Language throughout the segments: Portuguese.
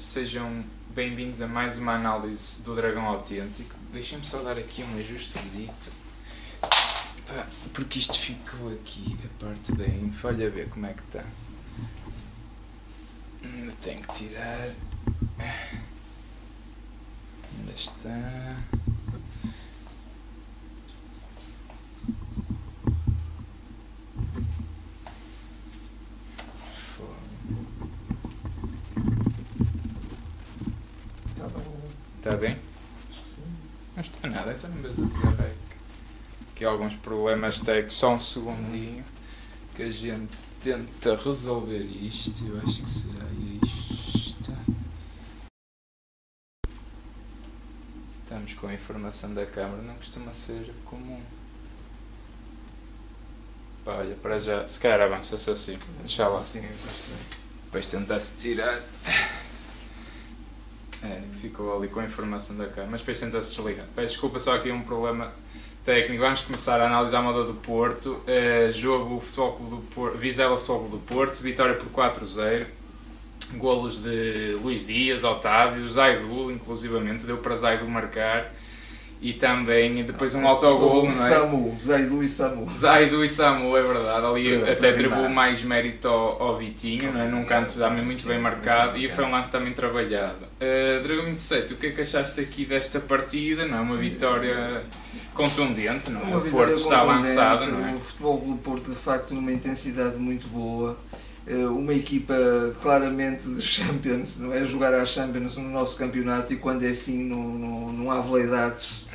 Sejam bem-vindos a mais uma análise do Dragão Autêntico. Deixem-me só dar aqui um ajustezito, porque isto ficou aqui, a parte da info, olha ver como é que está. Ainda tenho que tirar. Onde está? Fogo. Tá bem. Está bem? Não estou nada, estou na mesa de dizer que alguns problemas técnicos, só um segundinho que a gente tenta resolver isto, eu acho que será isto. Estamos com a informação da câmara, não costuma ser comum. Olha, para já, se calhar avança-se assim, deixa lá. Sim. Depois tenta-se tirar. É, ficou ali com a informação da câmara, mas depois tenta-se desligar. Peço desculpa, só aqui um problema técnico. Vamos começar a analisar a moda do Porto. Eh, jogo Futebol Clube do Porto, Vizela Futebol Clube do Porto, vitória por 4-0. Golos de Luís Dias, Otávio, Zaidu, inclusivamente, deu para Zaidu marcar. E também depois um autogol, não é? Samu, Zaidu e Samu. Zaidu e Samu, é verdade. Ali Para- até atribuo mais mérito ao, ao Vitinho, não é? num canto também muito bem marcado e foi um lance também trabalhado. Uh, Dragão 27, o que é que achaste aqui desta partida? Não é uma vitória contundente, não é? O Porto está avançado, não é? O futebol do Porto, de facto, numa intensidade muito boa. Eh, Uma equipa claramente de Champions, não é? Jogar à Champions no nosso campeonato e quando é assim não, não, não há veleidades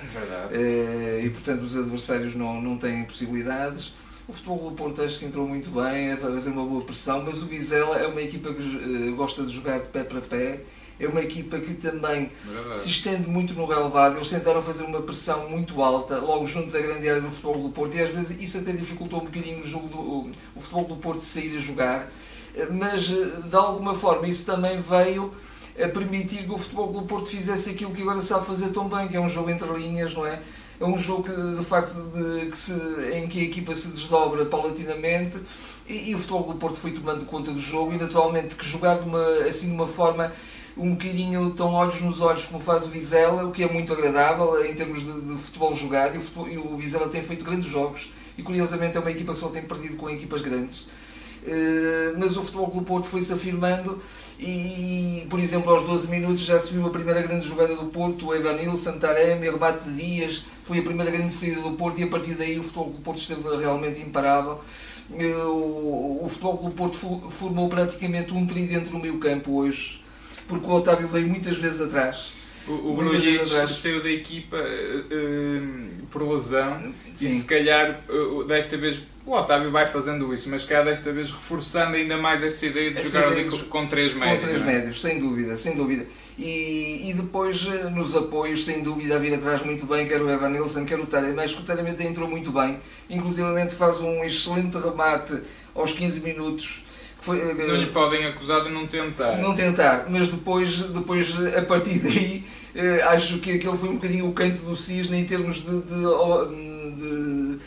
É eh, e, portanto, os adversários não, não têm possibilidades. O futebol do Porto acho que entrou muito bem, a fazer uma boa pressão, mas o Vizela é uma equipa que eh, gosta de jogar de pé para pé. É uma equipa que também Verdade. se estende muito no relevado. Eles tentaram fazer uma pressão muito alta, logo junto da grande área do futebol do Porto, e às vezes isso até dificultou um bocadinho o, jogo do, o, futebol do Porto sair a jogar, mas eh, de alguma forma isso também veio a permitir que o futebol do Porto fizesse aquilo que agora sabe fazer tão bem, que é um jogo entre linhas, não é? É um jogo que, de facto de, que se, em que a equipa se desdobra paulatinamente e, e o futebol do Porto foi tomando conta do jogo e naturalmente que jogar de uma, assim de uma forma um bocadinho tão olhos nos olhos como faz o Vizela, o que é muito agradável em termos de, de futebol jogado e o, futebol, e o Vizela tem feito grandes jogos e curiosamente é uma equipa que só tem perdido com equipas grandes. Eh, mas o Futebol do Porto foi-se afirmando e, por exemplo, aos 12 minutos já se viu a primeira grande jogada do Porto, o Evanil, Santarém, remate de Dias, foi a primeira grande saída do Porto e a partir daí o Futebol do Porto esteve realmente imparável. Eh, O, Futebol do Porto formou praticamente um tridente no meio campo hoje, porque o Otávio veio muitas vezes atrás. O, o Bruno saiu da equipa eh, por lesão e Sim. se calhar eh, desta vez o Otávio vai fazendo isso, mas se calhar desta vez reforçando ainda mais essa ideia de Essa jogar ideia com, com três Com médios. três não é? médios, sem dúvida, sem dúvida. E, e depois nos apoios, sem dúvida, a vir atrás muito bem, quer o Evan Nilsson, quer o Taremi, mas que o Taremi entrou muito bem, inclusivamente faz um excelente remate aos 15 minutos. Foi, eh, Não lhe podem acusar de não tentar. não tentar, mas depois, depois a partir daí, eh, acho que aquele foi um bocadinho o canto do cisne em termos de, de, de,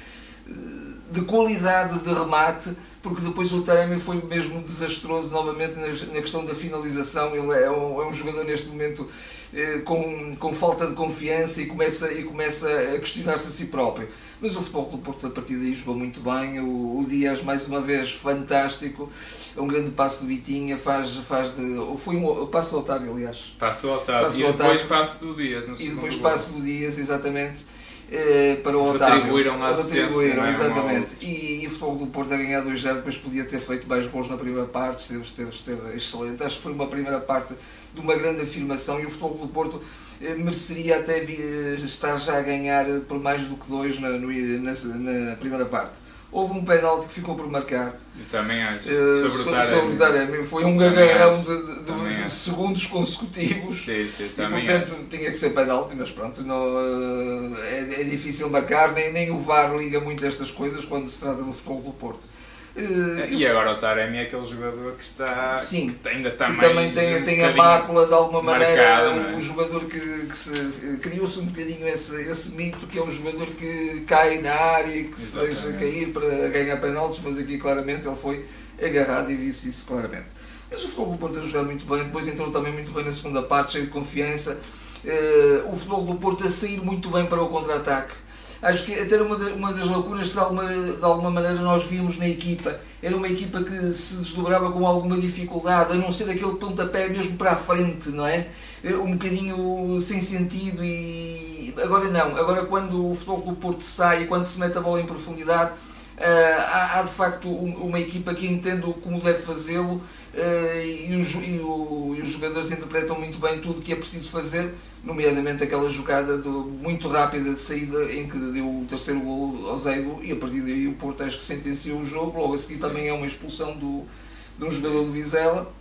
de qualidade de remate, porque depois o Taremi foi mesmo desastroso novamente na, na questão da finalização. Ele é um, é um jogador neste momento eh, com, com falta de confiança e começa, e começa a questionar-se a si próprio. Mas o Futebol do Porto a partir daí jogou muito bem. O, o Dias, mais uma vez, fantástico. É um grande passo do Vitinha. Faz, faz de, foi um passo do Otávio, aliás. Passo o Otávio Passo e o depois Otávio. passo do Dias no E depois gol. passo do Dias, exatamente, eh, para o Otávio. Retribuíram a não é? exatamente. E, e o Futebol do Porto a ganhar 2-0, depois podia ter feito mais gols na primeira parte, esteve, esteve, esteve excelente. Acho que foi uma primeira parte de uma grande afirmação e o Futebol do Porto eh, mereceria até eh, estar já a ganhar por mais do que dois na, na, na primeira parte. Houve um penalti que ficou por marcar Eu também acho. eh, sobre o Taremi. o Taremi. Foi um Também gagarrão acho. de, de- de segundos consecutivos. Sim, sim, E, portanto acho. tinha que ser penalti, mas pronto, não, eh, é, é difícil marcar, nem, nem o VAR liga muito a estas coisas quando se trata do futebol do Porto. Uh, e agora o Taremi é aquele jogador que está sim, que ainda está que mais também tem, um tem a mácula de alguma maneira marcado, é? um jogador que, que se criou-se um bocadinho esse, esse mito que é um jogador que cai na área e que Exatamente. se deixa cair para ganhar penaltis, mas aqui claramente ele foi agarrado e viu-se isso claramente. Mas o Futebol do Porto a jogar muito bem, depois entrou também muito bem na segunda parte, cheio de confiança. Uh, o Futebol do Porto a sair muito bem para o contra-ataque acho que até era uma, uma das lacunas que de alguma, de alguma maneira nós vimos na equipa. Era uma equipa que se desdobrava com alguma dificuldade, a não ser aquele pontapé mesmo para a frente, não é? Eh, um bocadinho sem sentido e agora não. Agora quando o Futebol do Porto sai quando se mete a bola em profundidade, Uh, há, há, de facto uma equipa que entende como deve fazê-lo e, os, e, o, e, os jogadores interpretam muito bem tudo o que é preciso fazer nomeadamente aquela jogada do, muito rápida de saída em que deu o terceiro gol ao Zeido e a partir daí o Porto acho que sentenciou o jogo. Logo a seguir também é uma expulsão do, de um jogador do Vizela.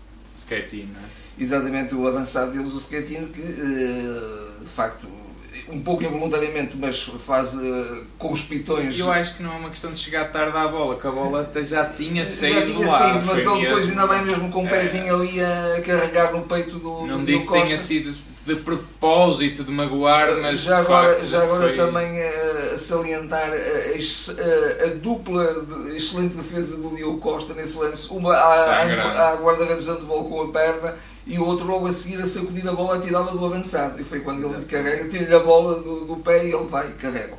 Não é? Exatamente, o avançado deles, o Schettino, que uh, de facto um pouco involuntariamente, mas faz uh, com os pitões. Eu acho que não é uma questão de chegar tarde à bola, que a bola já tinha saído já tinha. Saído, mas ele depois ainda vai mesmo com o um pezinho é, ali a carregar no peito do. Não do digo que tenha sido de propósito de magoar, mas já agora, facto, já agora foi... também uh, salientar a, a, a, dupla de excelente defesa do Diogo Costa nesse lance, uma à, à guarda-redes de bola com a perna e o outro logo a seguir a sacudir a bola a tirá-la do avançado. E foi quando ele carrega, tira-lhe a bola do, do, pé e ele vai e carrega.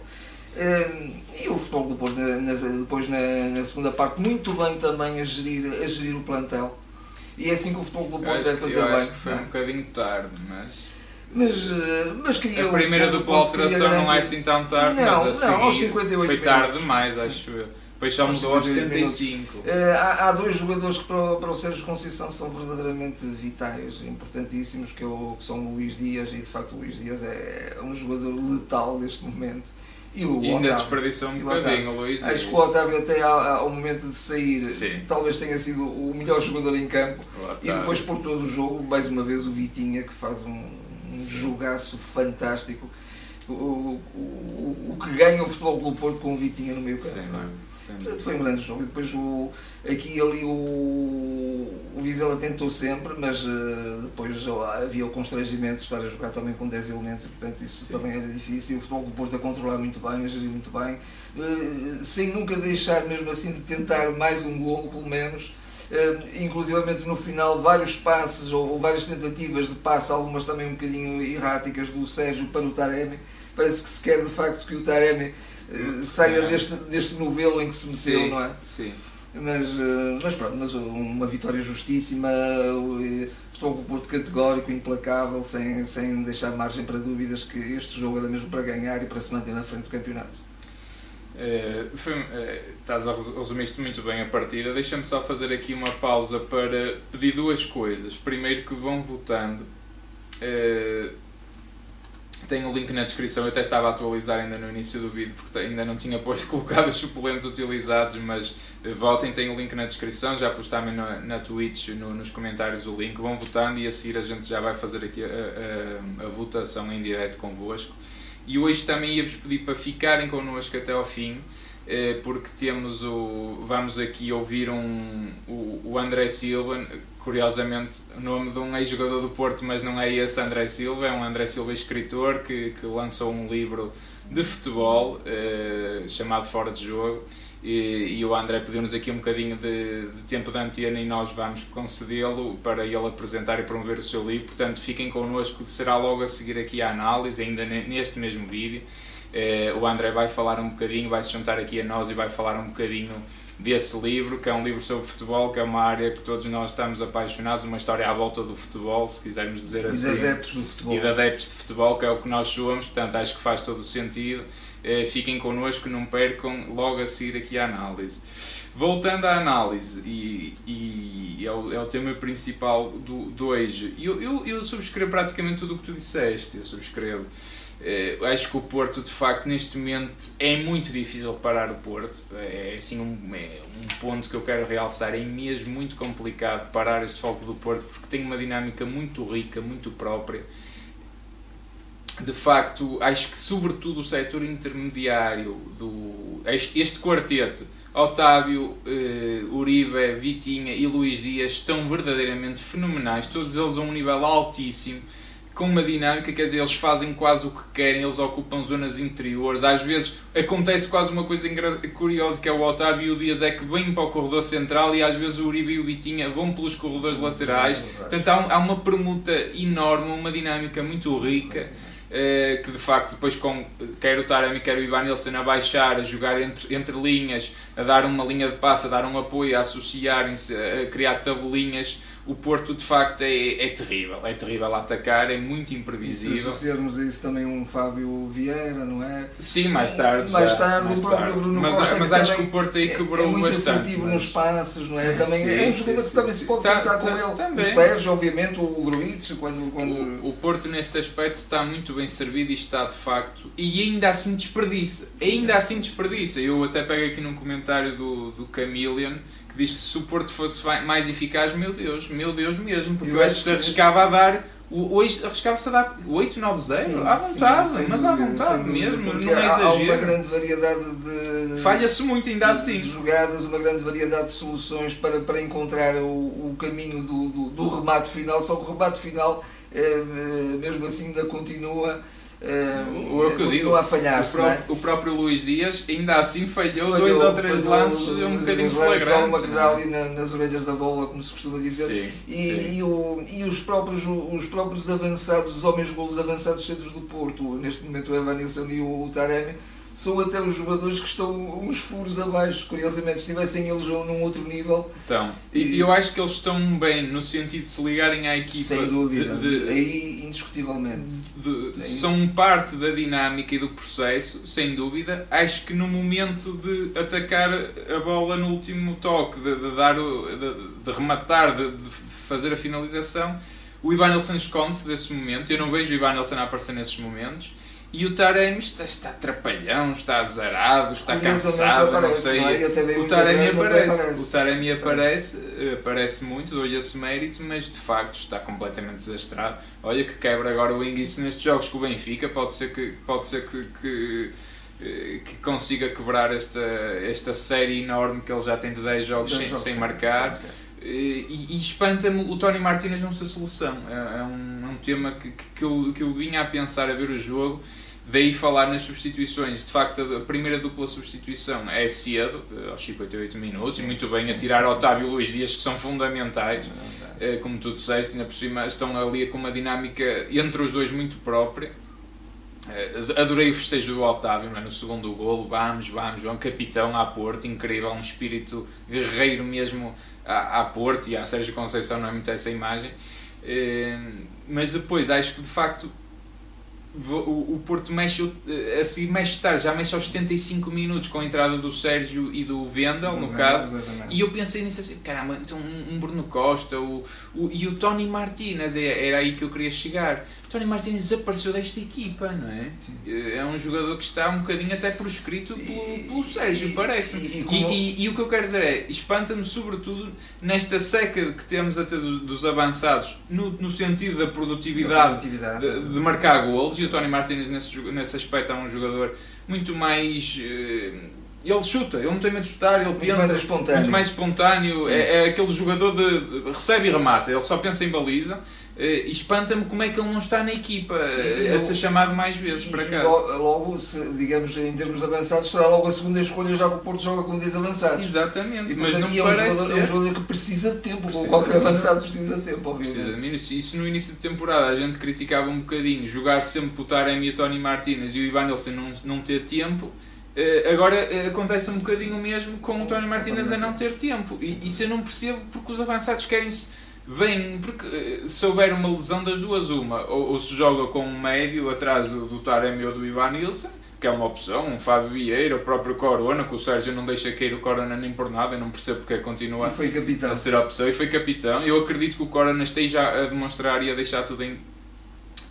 Um, ehm, e o futebol depois, na, depois na, na, segunda parte, muito bem também a gerir, a gerir o plantel. E é assim que o futebol do Porto deve fazer eu bem. Acho que foi um bocadinho tarde, mas mas, eh, mas queria A primeira dupla alteração não é assim tão tarde, não, mas a não, aos 58 foi tarde demais, acho eu. Depois mudou aos 75. Uh, há, há, dois jogadores que para, para o Sérgio Conceição são verdadeiramente vitais, importantíssimos, que, eu, que são o Luís Dias, e de facto o Luís Dias é um jogador letal neste momento. E, o e ainda desperdiçou um bocadinho o Luís Dias. Acho que o Otávio até ao, ao momento de sair Sim. talvez tenha sido o melhor jogador em campo. E depois por todo o jogo, mais uma vez o Vitinha que faz um, um jogaço fantástico. O, o, o, que ganha o Futebol do Porto com o Vitinha no meio campo. Portanto, foi um grande jogo. E depois o, aqui ali o, o Vizela tentou sempre, mas uh, depois havia o constrangimento de estar a jogar também com 10 elementos, e, portanto isso Sim. também era difícil. O futebol do Porto a controlar muito bem, a gerir muito bem, uh, sem nunca deixar mesmo assim de tentar mais um golo, pelo menos. Uh, inclusivamente no final vários passes ou, ou, várias tentativas de passe, algumas também um bocadinho erráticas do Sérgio para o Taremi. Parece que se quer de facto que o Taremi uh, saia é. deste, deste novelo em que se meteu, sim, não é? Sim. Mas, uh, mas pronto, mas uma vitória justíssima, uh, futebol do Porto categórico, implacável, sem, sem deixar margem para dúvidas que este jogo era mesmo para ganhar e para se manter na frente do campeonato. Uh, foi, uh, estás a resumir muito bem a partida. Deixa-me só fazer aqui uma pausa para pedir duas coisas. Primeiro, que vão votando. Uh, tem o link na descrição. Eu até estava a atualizar ainda no início do vídeo porque ainda não tinha posto, colocado os suplentes utilizados. Mas votem, tem o link na descrição. Já pus também na, na Twitch, no, nos comentários, o link. Vão votando e a seguir a gente já vai fazer aqui a, a, a votação em direto convosco. E hoje também ia-vos pedir para ficarem connosco até ao fim, porque temos o. Vamos aqui ouvir um, o, o André Silva, curiosamente o nome de um ex-jogador do Porto, mas não é esse André Silva, é um André Silva escritor que, que lançou um livro de futebol eh, chamado Fora de Jogo e, e o André pediu-nos aqui um bocadinho de, de, tempo de antena e nós vamos concedê-lo para ele apresentar e promover o seu livro. Portanto, fiquem connosco, será logo a seguir aqui a análise, ainda neste mesmo vídeo. Eh, o André vai falar um bocadinho, vai se juntar aqui a nós e vai falar um bocadinho desse livro, que é um livro sobre futebol, que é uma área que todos nós estamos apaixonados, uma história à volta do futebol, se quisermos dizer assim. E de adeptos do futebol. E de adeptos de futebol, que é o que nós somos, portanto acho que faz todo o sentido. Eh, fiquem connosco, não percam logo a seguir aqui a análise. Voltando à análise, e, e é, o, é, o, tema principal do, do hoje, eu, eu, eu subscrevo praticamente tudo o que tu disseste, eu subscrevo. Uh, acho que o Porto, de facto, neste momento é muito difícil parar o Porto. É, é assim um, é um ponto que eu quero realçar. É mesmo muito complicado parar este foco do Porto porque tem uma dinâmica muito rica, muito própria de facto, acho que sobretudo o setor intermediário do este, este quarteto, Otávio, uh, Uribe, Vitinha e Luís Dias estão verdadeiramente fenomenais, todos eles a um nível altíssimo com uma dinâmica, quer dizer, eles fazem quase o que querem, eles ocupam zonas interiores. Às vezes acontece quase uma coisa curiosa que é o Otávio e o Dias é que vêm para o corredor central e às vezes o Uribe e o Bitinha vão pelos corredores laterais. Portanto, há, há uma permuta enorme, uma dinâmica muito rica. Uh, que de facto depois com quer o Taremi quer o Ivan Nilsson a baixar, a jogar entre, entre linhas, a dar uma linha de passe, a dar um apoio, a associarem-se, a criar tabelinhas o Porto de facto é, é terrível, é terrível a atacar, é muito imprevisível. E se associarmos a isso também um Fábio Vieira, não é? Sim, mais tarde. Mais já, tarde, mais o próprio tarde. Bruno mas, Costa. Mas acho que o Porto aí quebrou é, é muito bastante. assertivo mas... nos passos, não é? Também sim, é um jogador que também sim, se pode tá, contar tá, com ele. Também. O Sérgio, obviamente, o Gruitch, quando. quando... O, o, Porto neste aspecto está muito bem servido e está de facto. E ainda assim desperdiça. Ainda assim desperdiça. Eu até pego aqui num comentário do, do Camillion diz que se o Porto fosse mais eficaz, meu Deus, meu Deus mesmo, porque eu, acho que se arriscava a dar. Hoje arriscava-se a dar 8, 9, 0 à vontade, sim, mas à vontade mesmo, não é exagero. Há uma grande variedade de. Falha-se muito ainda assim. De jogadas, uma grande variedade de soluções para, para encontrar o, o caminho do, do, do remate final, só que o remate final, é, mesmo assim, ainda continua Uh, o, que eu digo, a falhar o, próprio, é? o próprio Luís Dias ainda assim falhou, falhou dois ou três lances um bocadinho flagrantes. Só uma que dá ali na, nas orelhas da bola, como se costuma dizer. Sim, e, sim. E, o, e os, próprios, os próprios avançados, os homens golos avançados centros do Porto, neste momento o Evanilson e o, o Taremi, são até os jogadores que estão uns furos abaixo, curiosamente, se estivessem eles num outro nível. Então, e eu acho que eles estão bem no sentido de se ligarem à equipa. Sem dúvida, de, de, aí indiscutivelmente. De, são parte da dinâmica e do processo, sem dúvida. Acho que no momento de atacar a bola no último toque, de, dar o, de, rematar, de, fazer a finalização, o Ivan Nelson esconde-se desse momento. Eu não vejo o Ivan Nelson a aparecer nesses momentos e o Taremi está, está trapalhão, está azarado, está cansado, aparece, não sei. Não é? O Taremi aparece, aparece, o Taremi aparece, aparece, aparece muito, dou-lhe esse mérito, mas de facto está completamente desastrado. Olha que quebra agora o linguiço nestes jogos com o Benfica, pode ser que, pode ser que, que que consiga quebrar esta, esta série enorme que ele já tem de 10 jogos, sem, jogos sem, marcar. E, e espanta-me o Tony Martínez não ser solução. É, é, um, é um tema que, que, eu, que eu vinha a pensar a ver o jogo Daí falar nas substituições, de facto a primeira dupla substituição é cedo, eh, aos 58 minutos, e muito bem a tirar Otávio e Luís Dias, que são fundamentais, é, como tu disseste, ainda por cima estão ali com uma dinâmica entre os dois muito própria. Adorei o festejo do Otávio é? no segundo golo, vamos, vamos, vamos, capitão à Porto, incrível, um espírito guerreiro mesmo à, à Porto e à Sérgio Conceição, não é muito essa imagem. É, mas depois acho que de facto o, Porto mexe assim mexe tarde, já mexe aos 75 minutos com a entrada do Sérgio e do Vendel, no caso, exatamente. e eu pensei nisso assim, caramba, então um, Bruno Costa o, o, e o Tony Martinez, é, era aí que eu queria chegar. Tony Martinez desapareceu desta equipa, não é? Sim. É um jogador que está um bocadinho até proscrito pelo, pelo Sérgio, parece. E, e, e, e, o que eu quero dizer é, espanta-me sobretudo nesta seca que temos até dos, dos avançados, no, no sentido da produtividade, produtividade. De, de, marcar golos, e o Tony Martinez nesse, nesse aspecto é um jogador muito mais... Eh, ele chuta, ele não tem medo de chutar, ele muito tenta. Mais espontâneo. Muito mais espontâneo. É, é, aquele jogador de, de, recebe e remata, ele só pensa em baliza. Uh, espanta-me como é que ele não está na equipa uh, a ser chamado mais vezes para cá. Logo, se, digamos, em termos de avançados, será logo a segunda escolha já que o Porto joga com 10 avançados. Exatamente, e, mas não é um parece jogador, é um jogador que precisa de tempo, precisa qualquer de avançado precisa de tempo, obviamente. Precisa. Isso no início de temporada a gente criticava um bocadinho, jogar sempre o Taremi e o Tony Martínez e o Ivan Nilsson não, não ter tempo. Uh, agora uh, acontece um bocadinho o mesmo com o Tony Martínez a não ter tempo. E isso eu não percebo porque os avançados querem-se Vem, porque eh, se houver uma lesão das duas, uma, ou, ou se joga com um médio atrás do, do Taremi ou do Ivan Nilsson, que é uma opção, um Fábio Vieira, o próprio Corona, que o Sérgio não deixa cair o Corona nem por nada, eu não percebo porque continua a ser opção, e foi capitão. Eu acredito que o Corona esteja a demonstrar e a deixar tudo em,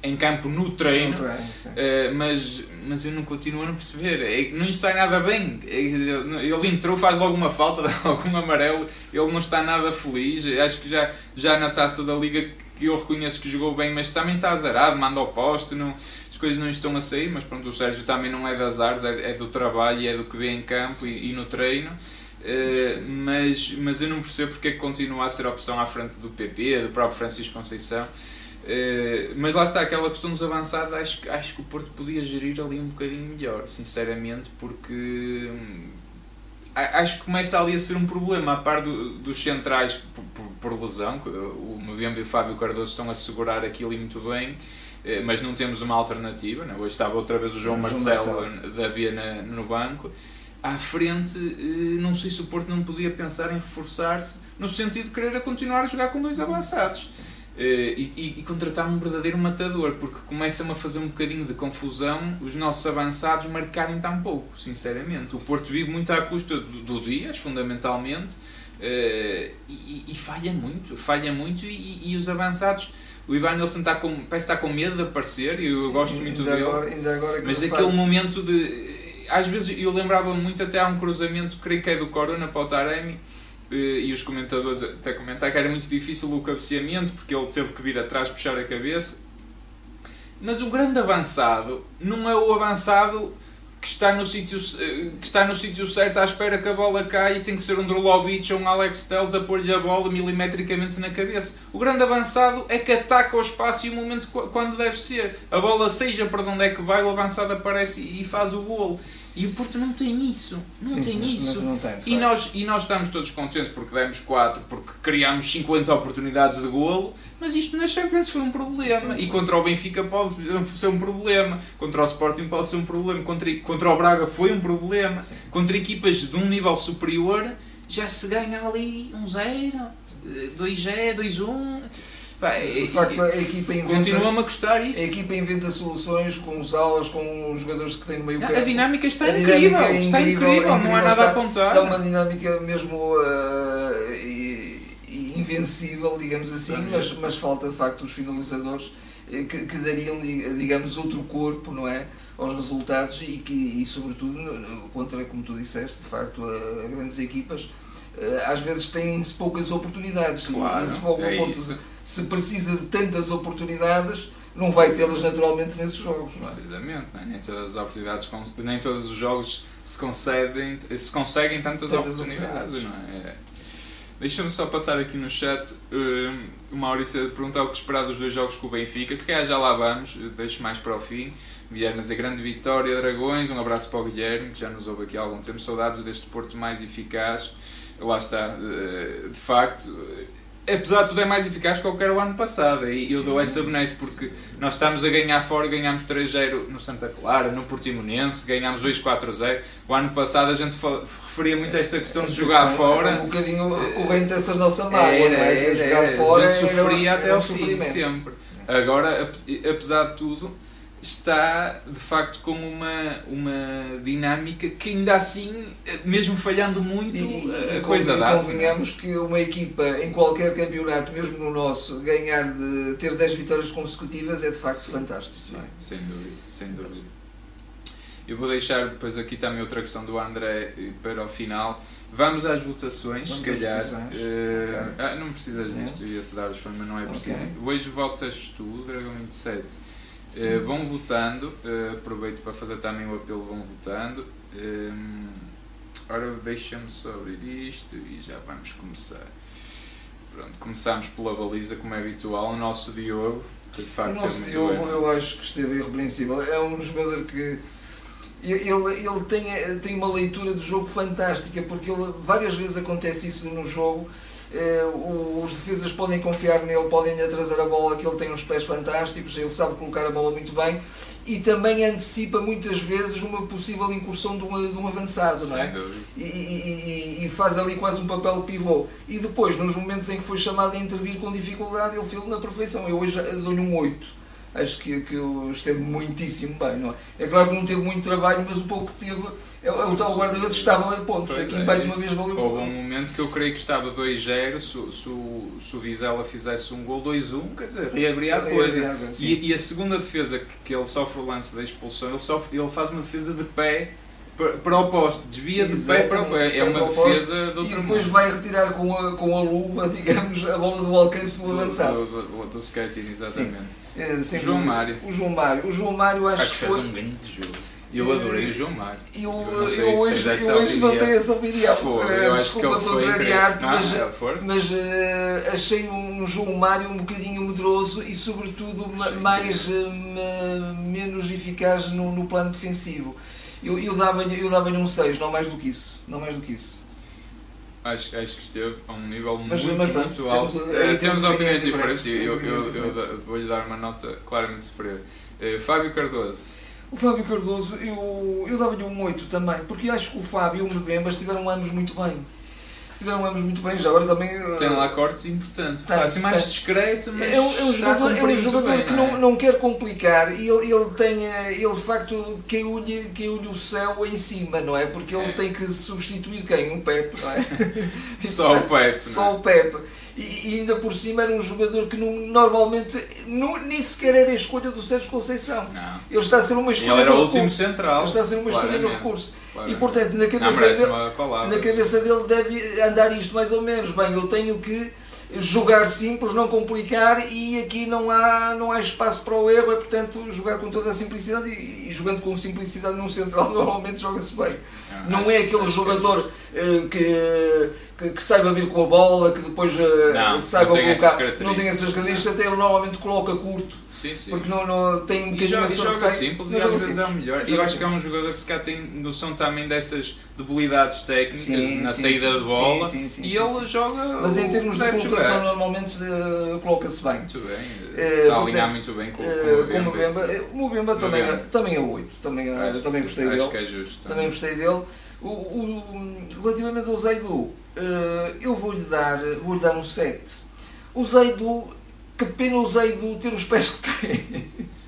em campo no treino, treino uh, mas, mas eu não continuo a não perceber. É, não lhe sai nada bem. É, ele entrou, faz logo uma falta, dá algum amarelo, ele não está nada feliz. Acho que já, já na taça da Liga que eu reconheço que jogou bem, mas também está azarado, manda ao poste, não, as coisas não estão a sair, mas pronto, o Sérgio também não é das artes, é, é do trabalho, é do que vê em campo e, e no treino. Uh, mas, mas eu não percebo porque é que continua a ser opção à frente do PP, do próprio Francisco Conceição. Uh, mas lá está aquela questão dos avançados, acho, acho que o Porto podia gerir ali um bocadinho melhor, sinceramente, porque hum, acho que começa ali a ser um problema, a par do, dos centrais por, por, por lesão, o Mbembe e o Fábio Cardoso estão a segurar aquilo muito bem, eh, mas não temos uma alternativa. Né? Hoje estava outra vez o João, João Marcelo, Marcelo. da Viana no banco. À frente, eh, não sei se o Porto não podia pensar em reforçar-se no sentido de querer continuar a jogar com dois avançados. Eh, e, e, e, contratar um verdadeiro matador, porque começa-me a fazer um bocadinho de confusão os nossos avançados marcarem tão pouco, sinceramente. O Porto vive muito à custa do, do Dias, fundamentalmente, uh, e, e, falha muito, falha muito, e, os avançados. O Ivan Nilsson está com, parece estar com medo de aparecer, e eu gosto muito ainda dele. Agora, ainda agora mas aquele momento de. Às vezes eu lembrava muito até há um cruzamento, creio que é do Corona para o Taremi, e os comentadores até comentaram que era muito difícil o cabeceamento porque ele teve que vir atrás puxar a cabeça. Mas o grande avançado não é o avançado que está no sítio que está no sítio certo à espera que a bola caia e tem que ser um Drolovic ou um Alex Telles a pôr-lhe a bola milimetricamente na cabeça. O grande avançado é que ataca o espaço e o momento quando deve ser. A bola seja para onde é que vai, o avançado aparece e faz o golo. E o Porto não tem isso. Não Sim, tem isso. Não tem, e, nós, e nós estamos todos contentes porque demos 4, porque criámos 50 oportunidades de golo, mas isto nas Champions foi um problema. E contra o Benfica pode ser um problema. Contra o Sporting pode ser um problema. Contra, contra o Braga foi um problema. Sim. Contra equipas de um nível superior já se ganha ali um 0, 2-0, 2-1. Pá, de facto, a equipa inventa. Continua-me a custar isso. A equipa inventa soluções com os aulas, com os jogadores que têm no meio campo. A dinâmica está a incrível, dinâmica é está incrível, incrível, não há nada está, a contar. Está uma dinâmica mesmo uh, invencível, digamos assim, mas, mas falta de facto os finalizadores eh, que, que, dariam, digamos, outro corpo, não é? Aos resultados e que, e sobretudo, contra, como tu disseste, de facto, a, a grandes equipas, às vezes têm-se poucas oportunidades. Claro, e o é ponto, se precisa de tantas oportunidades, não vai tê-las naturalmente nesses jogos. É? Precisamente, é? nem todas as oportunidades, nem todos os jogos se concedem, se conseguem tantas, tantas oportunidades, oportunidades, é? Deixa-me só passar aqui no chat uh, o Maurício perguntar o que esperar dos dois jogos com o Benfica. Se calhar já lá vamos, deixo mais para o fim. Guilherme a grande vitória, Dragões. Um abraço para o Guilherme, que já nos ouve aqui há algum tempo. Saudades deste Porto mais eficaz. Lá está, uh, de facto apesar de tudo é mais eficaz que qualquer o ano passado. E eu Sim. dou essa benesse porque nós estamos a ganhar fora, ganhámos 3-0 no Santa Clara, no Portimonense, ganhámos 2-4-0 o ano passado a gente referia muito a esta questão esta de jogar questão fora. um bocadinho recorrente essa nossa mágoa era, é? era, jogar fora a gente sofria era, até ao fim, sempre. Agora, apesar de tudo está de facto com uma, uma dinâmica que ainda assim, mesmo falhando muito, e, a coisa dá. E convenhamos que uma equipa em qualquer campeonato, mesmo no nosso, ganhar de ter 10 vitórias consecutivas é de facto sim, fantástico. Sim, sem dúvida, sem dúvida. Eu vou deixar depois aqui também outra questão do André eh, para o final. Vamos às votações, Vamos se calhar. Uh, okay. ah, não precisas disto, ia-te dar os mas não é preciso. Okay. Hoje votas tu, Dragão 27 Uh, vão votando, uh, aproveito para fazer também o apelo, vão votando. Um, ora, deixa-me só abrir isto e já vamos começar. Pronto, começamos pela baliza, como é habitual, o nosso Diogo, que de facto o nosso é Diogo, bem. eu acho que esteve irrepreensível. É um jogador que ele, ele tem, tem uma leitura do jogo fantástica, porque ele, várias vezes acontece isso no jogo eh, os defesas podem confiar nele, podem atrasar a bola, que ele tem uns pés fantásticos, ele sabe colocar a bola muito bem e também antecipa muitas vezes uma possível incursão de, uma, de um avançado, não é? E, e, e, faz ali quase um papel pivô. E depois, nos momentos em que foi chamado a intervir com dificuldade, ele fez na perfeição. Eu hoje dou-lhe um 8 acho que, que esteve muitíssimo bem, não é? É claro que não teve muito trabalho, mas o pouco que teve é, é o tal guarda-redes estava a pontos. Pois Aqui é, mais uma vez valeu. Houve um momento que eu creio que estava 2-0, se, se, se, o Vizela fizesse um gol 2-1, quer dizer, reabria a coisa. E, e, a segunda defesa que, que ele sofre o lance da expulsão, ele, sofre, ele faz uma defesa de pé para o poste, desvia de pé para o pé. É uma defesa de outro E depois mundo. vai retirar com a, com a luva, digamos, a bola do alcance do avançado. Do, do, do, exatamente. É, João Mário. O João Mário. O João Mário acho, acho que, fez um grande jogo. Eu adorei o João Mário. Eu, Eu eu se hoje, eu hoje não tenho essa opinião. Eh, eu Desculpa foi contrariar-te, mas, Ah, força. mas eh, achei um João Mário um bocadinho medroso e, sobretudo, Achei mais, ma- menos eficaz no, no plano defensivo. Eu, eu dava-lhe eu dava um 6, não mais do que isso. Não mais do que isso. Acho, acho que esteve a um nível Mas- muito, mas muito alto. temos- aí temos, opiniões diferentes. diferentes, Eu, eu, eu, da- vou-lhe dar uma nota claramente superior. Eh, Fábio Cardoso. O Fábio Cardoso, eu, eu dava-lhe um 8 também, porque acho que o Fábio e o Mbemba estiveram ambos muito bem. Estiveram ambos muito bem, já agora também. eh, Tem lá cortes importantes. Tem, assim mais tem. discreto, mas. É um, é jogador, é um jogador bem, que é? não, não quer complicar e ele, ele tem, eh, ele de facto caiu-lhe caiu o céu em cima, não é? Porque ele É. tem que substituir quem? Um Pepe, não é? Só o Pepe. não é? Só o Pepe. E, e ainda por cima era um jogador que não, normalmente não, nem sequer era a escolha do Sérgio Conceição. Não. Ele está a ser uma Ele escolha era de o último recurso. central. Ele está a ser uma escolha de claramente, recurso. E claramente. portanto, na cabeça dele, na cabeça dele deve andar isto mais ou menos. Bem, eu tenho que jogar simples, não complicar e aqui não há, não há espaço para o erro, é portanto jogar com toda a simplicidade e, e jogando com simplicidade num central normalmente joga-se bem. Não é aquele jogador eh, que, que, que saiba vir com a bola, que depois eh, Não, saiba não colocar. Não tem essas características, até ele normalmente coloca curto, Sim, sim. porque não, não tem um bocadinho joga, essa e joga receita, simples e às joga vezes é o simples. melhor. Mas Eu joga acho que é um jogador que se calhar tem noção também dessas debilidades técnicas Sim, na sim, saída sim, de bola sim, sim, sim, e ele joga. Mas em o termos de colocação, normalmente eh, coloca-se bem. Muito bem, Eh, está a alinhar muito bem com, com Eh, o como o Bemba. Bemba, o Mbemba também, é- também é 8, também, eh, Acho que também sim, gostei acho dele. que é justo. Também gostei dele. O, o- relativamente ao Zaidu, eu vou-lhe dar, vou dar um 7. O Zaidu, que pena o Zaidu ter os pés que tem.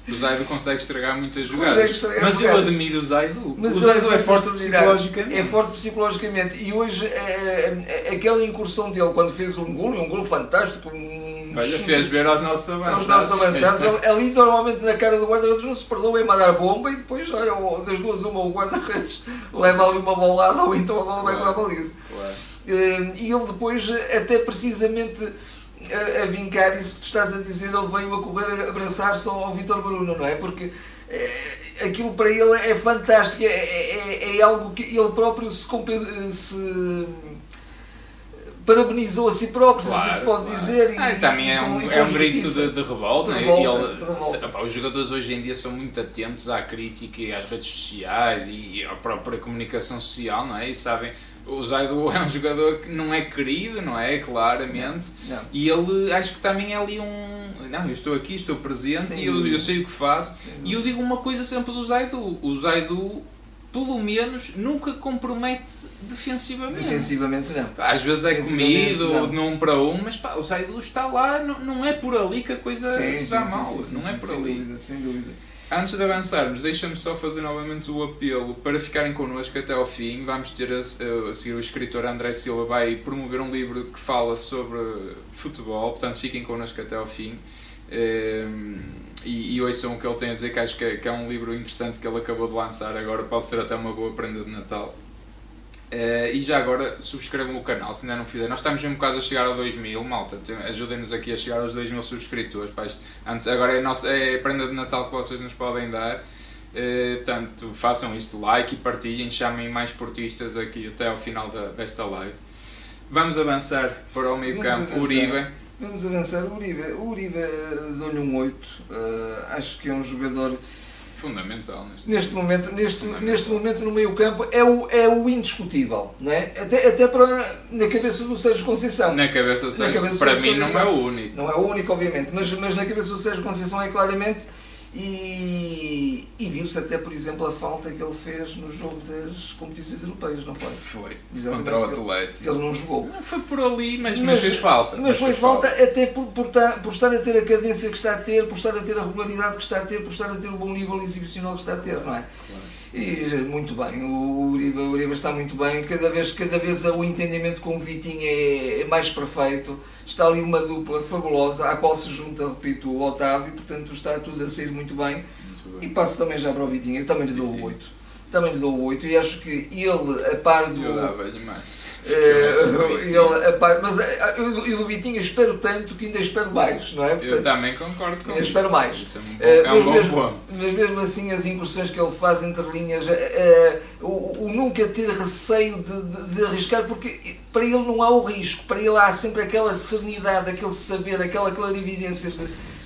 O Zaidu consegue estragar muitas jogadas. estragar Mas eu jogadas. admiro o Zaidu. Mas o ele Zaidu é foi forte psicologicamente. É forte psicologicamente. E hoje, eh, eh, aquela incursão dele, quando fez um gol, e um gol fantástico, um Olha, fez ver aos nossos avançados. Os nossos avançados, ali normalmente na cara do guarda-redes não se perdoa em mandar bomba e depois, olha, das duas uma, o guarda-redes leva ali uma bolada ou então a bola vai para a baliza. Claro. Eh, E ele depois, até precisamente a, a vincar isso que tu estás a dizer, ele veio a correr a abraçar-se ao Vitor Bruno, não é? Porque eh, aquilo para ele é fantástico, é, é, é algo que ele próprio se, compe- se parabenizou a si próprio, se assim se pode claro. dizer. e- Ah, e também é um, é um grito de, de revolta. De né? revolta, ele- de revolta. os jogadores hoje em dia são muito atentos à crítica e às redes sociais e à própria comunicação social, não é? E sabem, o Zaidu é um jogador que não é querido, não é? Claramente. Não. E ele, acho que também é ali um. Não, eu estou aqui, estou presente Sem e eu, eu sei o que faço. E eu digo uma coisa sempre do Zaidu: o Zaidu, pelo menos, nunca compromete defensivamente. Defensivamente não. Às vezes é comido não. de um para um, mas pá, o Zaidu está lá, não, não é por ali que a coisa Sim, se sim, dá sim, mal, sim, sim, não é sim, por sem ali. Dúvida, sem dúvida. Antes de avançarmos, deixa-me só fazer novamente o apelo para ficarem connosco até ao fim. Vamos ter a, a seguir o escritor André Silva vai promover um livro que fala sobre futebol, portanto fiquem connosco até ao fim. Ehm, e, e ouçam o que ele tem a dizer, que acho que é, que é um livro interessante que ele acabou de lançar agora, pode ser até uma boa prenda de Natal. Eh, e já agora subscrevam o canal se ainda não fizeram. Nós estamos mesmo quase a chegar a 2 mil, malta. Tem- Ajudem-nos aqui a chegar aos 2 mil subscritores. Pá, antes, agora é a, nossa, é a prenda de Natal que vocês nos podem dar. Eh, portanto, façam isto, like e partilhem, chamem mais portistas aqui até ao final da- desta live. Vamos avançar para o meio Vamos campo. avançar. Uribe. Vamos avançar. O Uribe, o Uribe eh, dou-lhe um 8. Eh, acho que é um jogador, Fundamental neste neste momento, neste, neste momento no meio campo, é o, é o indiscutível. Não é? até, até para, na cabeça do Sérgio Conceição. Na cabeça do Na Sérgio, cabeça do para Sérgio mim não é Conceição. o único. Não é o único, obviamente, mas, mas na cabeça do Sérgio Conceição é claramente. E, e viu-se até, por exemplo, a falta que ele fez no jogo das competições europeias, não foi? Foi. Exatamente. Contra o Que Atlético. ele não jogou. Não foi por ali, mas, mas, Mas- fez falta. Mas foi fez falta até por, por, estar, por estar a ter a cadência que está a ter, por estar a ter a regularidade que está a ter, por estar a ter o bom nível exibicional que está a ter, não é? E muito bem, o Uribe, o Uribe está muito bem, cada vez, cada vez o entendimento com o Vitinho é, é mais perfeito, está ali uma dupla fabulosa, à qual se junta, repito, o Otávio, portanto está tudo a sair muito bem. Muito E bem. passo também já para o Vitinho, eu também lhe dou o Vitinho. 8. Também lhe dou o 8 e acho que ele, a par do. Eu dava-lhe mais. Uh, ele, mas eu, eu do Vitinha espero tanto que ainda espero mais, não é? Portanto, eu também concordo com eu isso. espero mais. Isso é um, uh, um mas, mesmo, mas mesmo assim, as incursões que ele faz entre linhas, uh, o, o, nunca ter receio de, de, de, arriscar, porque para ele não há o risco, para ele há sempre aquela serenidade, aquele saber, aquela clarividência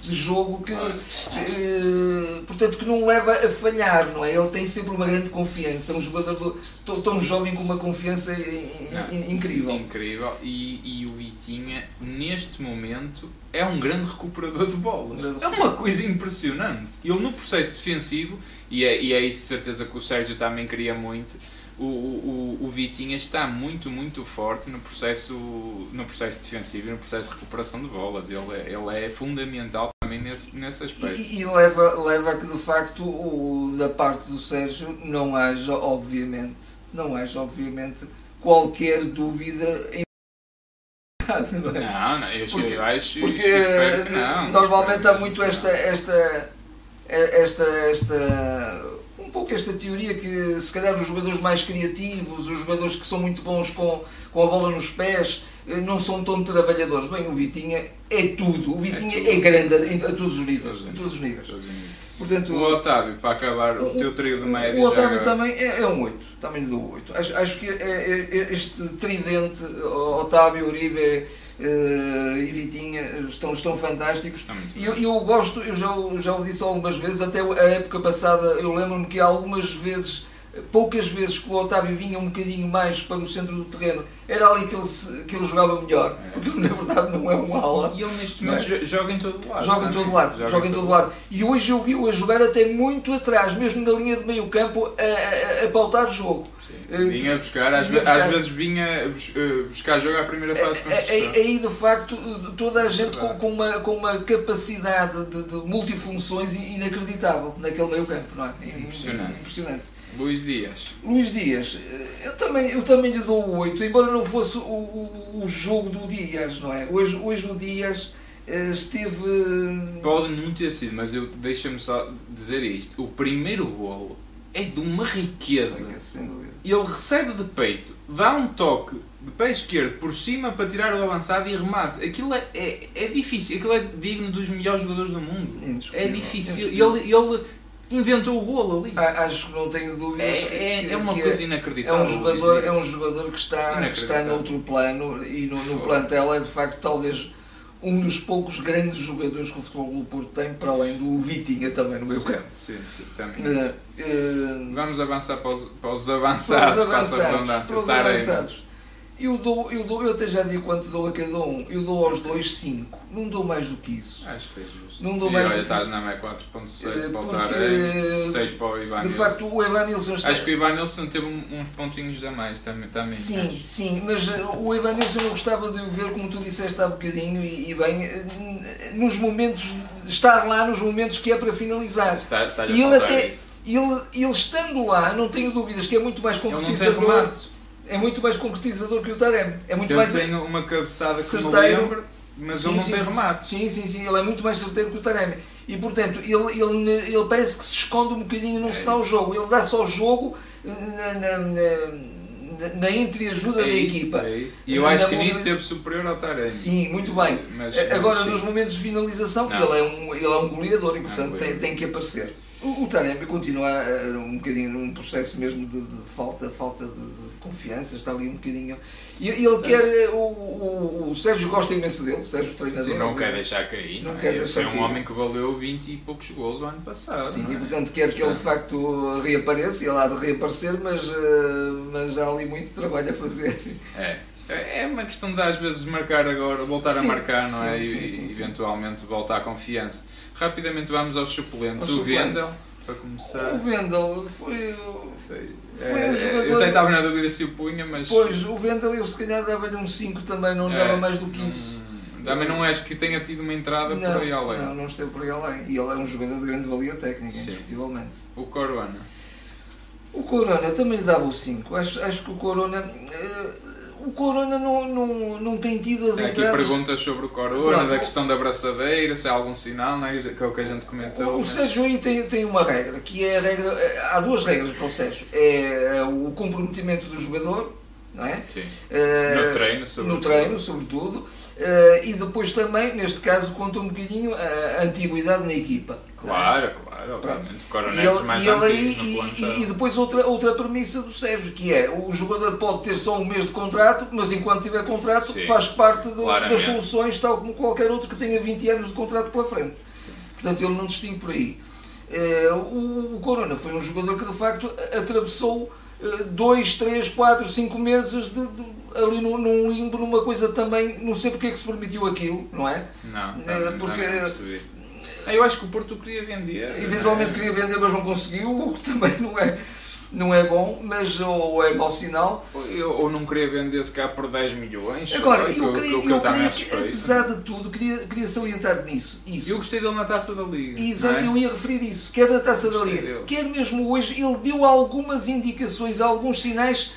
de jogo que, eh, portanto, que não leva a falhar, não é? Ele tem sempre uma grande confiança, um jogador tão, tão jovem com uma confiança in, incrível. Incrível, e, e o Vitinha, neste momento, é um grande recuperador de bolas. É uma coisa impressionante. Ele no processo defensivo, e é, e é isso de certeza que o Sérgio também queria muito, o, o, o Vitinha está muito, muito forte no processo, no processo defensivo e no processo de recuperação de bolas. Ele é, ele é fundamental também nesse, nesse aspecto. E, e, leva, leva a que de facto o, da parte do Sérgio não haja, obviamente, não haja, obviamente, qualquer dúvida em não, não, não eu, acho porque não, normalmente há muito esta, esta, esta, esta pouco esta teoria que se calhar os jogadores mais criativos, os jogadores que são muito bons com, com a bola nos pés, eh, não são tão trabalhadores. Bem, o Vitinha é tudo. O Vitinha é, é grande a, a, todos os níveis. Todos, todos os níveis. Todos Portanto, o Otávio, para acabar o, o teu trio de médio. O Otávio já... também é, é, um 8, também lhe dou 8. Acho, acho que é, é, é este tridente, Otávio, Uribe uh, e Vitinha estão, estão fantásticos. E eu, eu, gosto, eu já, já o disse algumas vezes, até a época passada eu lembro-me que algumas vezes poucas vezes que o Otávio vinha um bocadinho mais para o centro do terreno, era ali que ele, se, que ele jogava melhor, é. porque na verdade não é um ala. E ele neste momento é? joga em todo lado. Joga em todo lado, joga, joga em todo lado. lado. E hoje eu vi-o a jogar até muito atrás, mesmo na linha de meio campo, a, a, a pautar o jogo. Sim. Uh, vinha buscar, às, vinha buscar. às vezes vinha eh, buscar jogo à primeira fase. Aí de facto toda a gente com, com, uma, com uma capacidade de, de multifunções inacreditável naquele meio campo, não é? Impressionante. Impressionante. Luís Dias. Luís Dias, eh, eu também, eu também lhe dou o 8, embora não fosse o, o, o jogo do Dias, não é? Hoje, hoje o Dias eh, esteve. Pode não ter sido, mas eu deixa-me só dizer isto. O primeiro golo é de uma riqueza. Ele recebe de peito, dá um toque de pé esquerdo por cima para tirar o avançado e remate. Aquilo é, é, é difícil, aquilo é digno dos melhores jogadores do mundo. É difícil. Ele, ele inventou o golo ali. Acho que não tenho dúvidas. É, que, é uma coisa inacreditável. É um jogador, é um jogador que está, que está noutro plano e no, no plantel é de facto talvez um dos poucos grandes jogadores que o Futebol do Porto tem, para além do Vitinha também no meu campo. Sim, sim, também. Uh, uh, Vamos avançar para os, para os avançados, para os avançados. Para os avançados. Eu, dou, eu, dou, eu até já digo quanto dou a cada um. Eu dou aos dois 5. Não dou mais do que isso. Acho que é justo. Não dou e mais olha, do que isso. Não é 4.7 para o Tarek, 6 para o Ivan De facto, o Ivan Nilsson está... Acho que o Ivan Nilsson teve uns pontinhos a mais também. também sim, acho. sim. Mas eh, o Ivan Nilsson eu gostava de o ver, como tu disseste há bocadinho, e, e bem, eh, nos momentos... Estar lá nos momentos que é para finalizar. Está, está e ele até... Ele, ele estando lá, não tenho dúvidas que é muito mais concretizador é muito mais concretizador que o Taremi. É muito mais. tem uma cabeçada certeiro. que me lembro, mas sim, ele não sim, tem remate. Sim, sim, sim, ele é muito mais certeiro que o Taremi. E portanto, ele, ele, ele parece que se esconde um bocadinho, não é se dá o jogo. Ele dá só o jogo na, na, na, na entreajuda é da isso, equipa. É isso. E eu acho que nisso esteve superior ao Taremi. Sim, muito bem. Mas, Agora, nos momentos de finalização, ele é, um, ele é um goleador e portanto tem, tem que aparecer. O, o Taremi continua uh, um bocadinho num processo mesmo de, de falta, falta de, confiança, está ali um bocadinho. E ele quer. O, o, o, Sérgio gosta imenso dele, o Sérgio treinador. Sim, não quer deixar cair. Não, não é? quer deixar Foi um homem que valeu 20 e poucos gols o ano passado. Sim, e é? portanto quer que ele de facto reapareça, e ele há de reaparecer, mas, uh, mas há ali muito trabalho a fazer. É. É uma questão de às vezes marcar agora, voltar sim, a marcar, não é? Sim, sim, e eventualmente voltar à confiança. Rapidamente vamos aos suplentes. o Vendel, para começar. O Vendel foi. Foi, foi é, um jogador... Eu estava na dúvida se o punha, mas. Pois, o Vendel eu se calhar dava-lhe um 5 também, não é, dava mais do que isso. Também não acho que tenha tido uma entrada não, por aí além. Não, não esteve por aí além. E ele é um jogador de grande valia técnica, indiscutivelmente. O Corona. O Corona também lhe dava o 5. Acho, acho que o Corona. O Corona não, não, não tem tido as tem entradas... aqui perguntas sobre o Corona, Pronto. da questão da abraçadeira, se há algum sinal, não é? que é o que a gente comentou. O, mas... Sérgio aí tem, tem uma regra, que é a regra... Há duas regras para o Sérgio. É, é o comprometimento do jogador não é? Sim. Uh, no treino, sobretudo. No treino, sobretudo. Uh, e depois também, neste caso, conta um bocadinho a antiguidade na equipa. Claro, é? claro, obviamente. E, ele, mais e, ele e, e, depois outra, outra premissa do Sérgio, que é o jogador pode ter só um mês de contrato, mas enquanto tiver contrato Sim, faz parte de, das soluções, tal como qualquer outro que tenha 20 anos de contrato pela frente. Sim. Portanto, ele não distingue por aí. Uh, o, o Corona foi um jogador que de facto atravessou 2, 3, 4, 5 meses de, de, ali num, num, limbo, numa coisa também, não sei porque é que se permitiu aquilo, não é? Não, também, porque também eu acho que o Porto queria vender. Eventualmente é? queria vender, mas não conseguiu, o que também não é não é bom, mas ou é mau sinal. Ou, ou não queria vender se cá por 10 milhões. Agora, eu, eu, queria, eu, eu queria que, apesar de tudo, queria, queria salientar nisso. Isso. Eu gostei dele na taça da Liga. Exato, é? eu ia referir isso, quer na taça da Liga, dele. quer mesmo hoje, ele deu algumas indicações, alguns sinais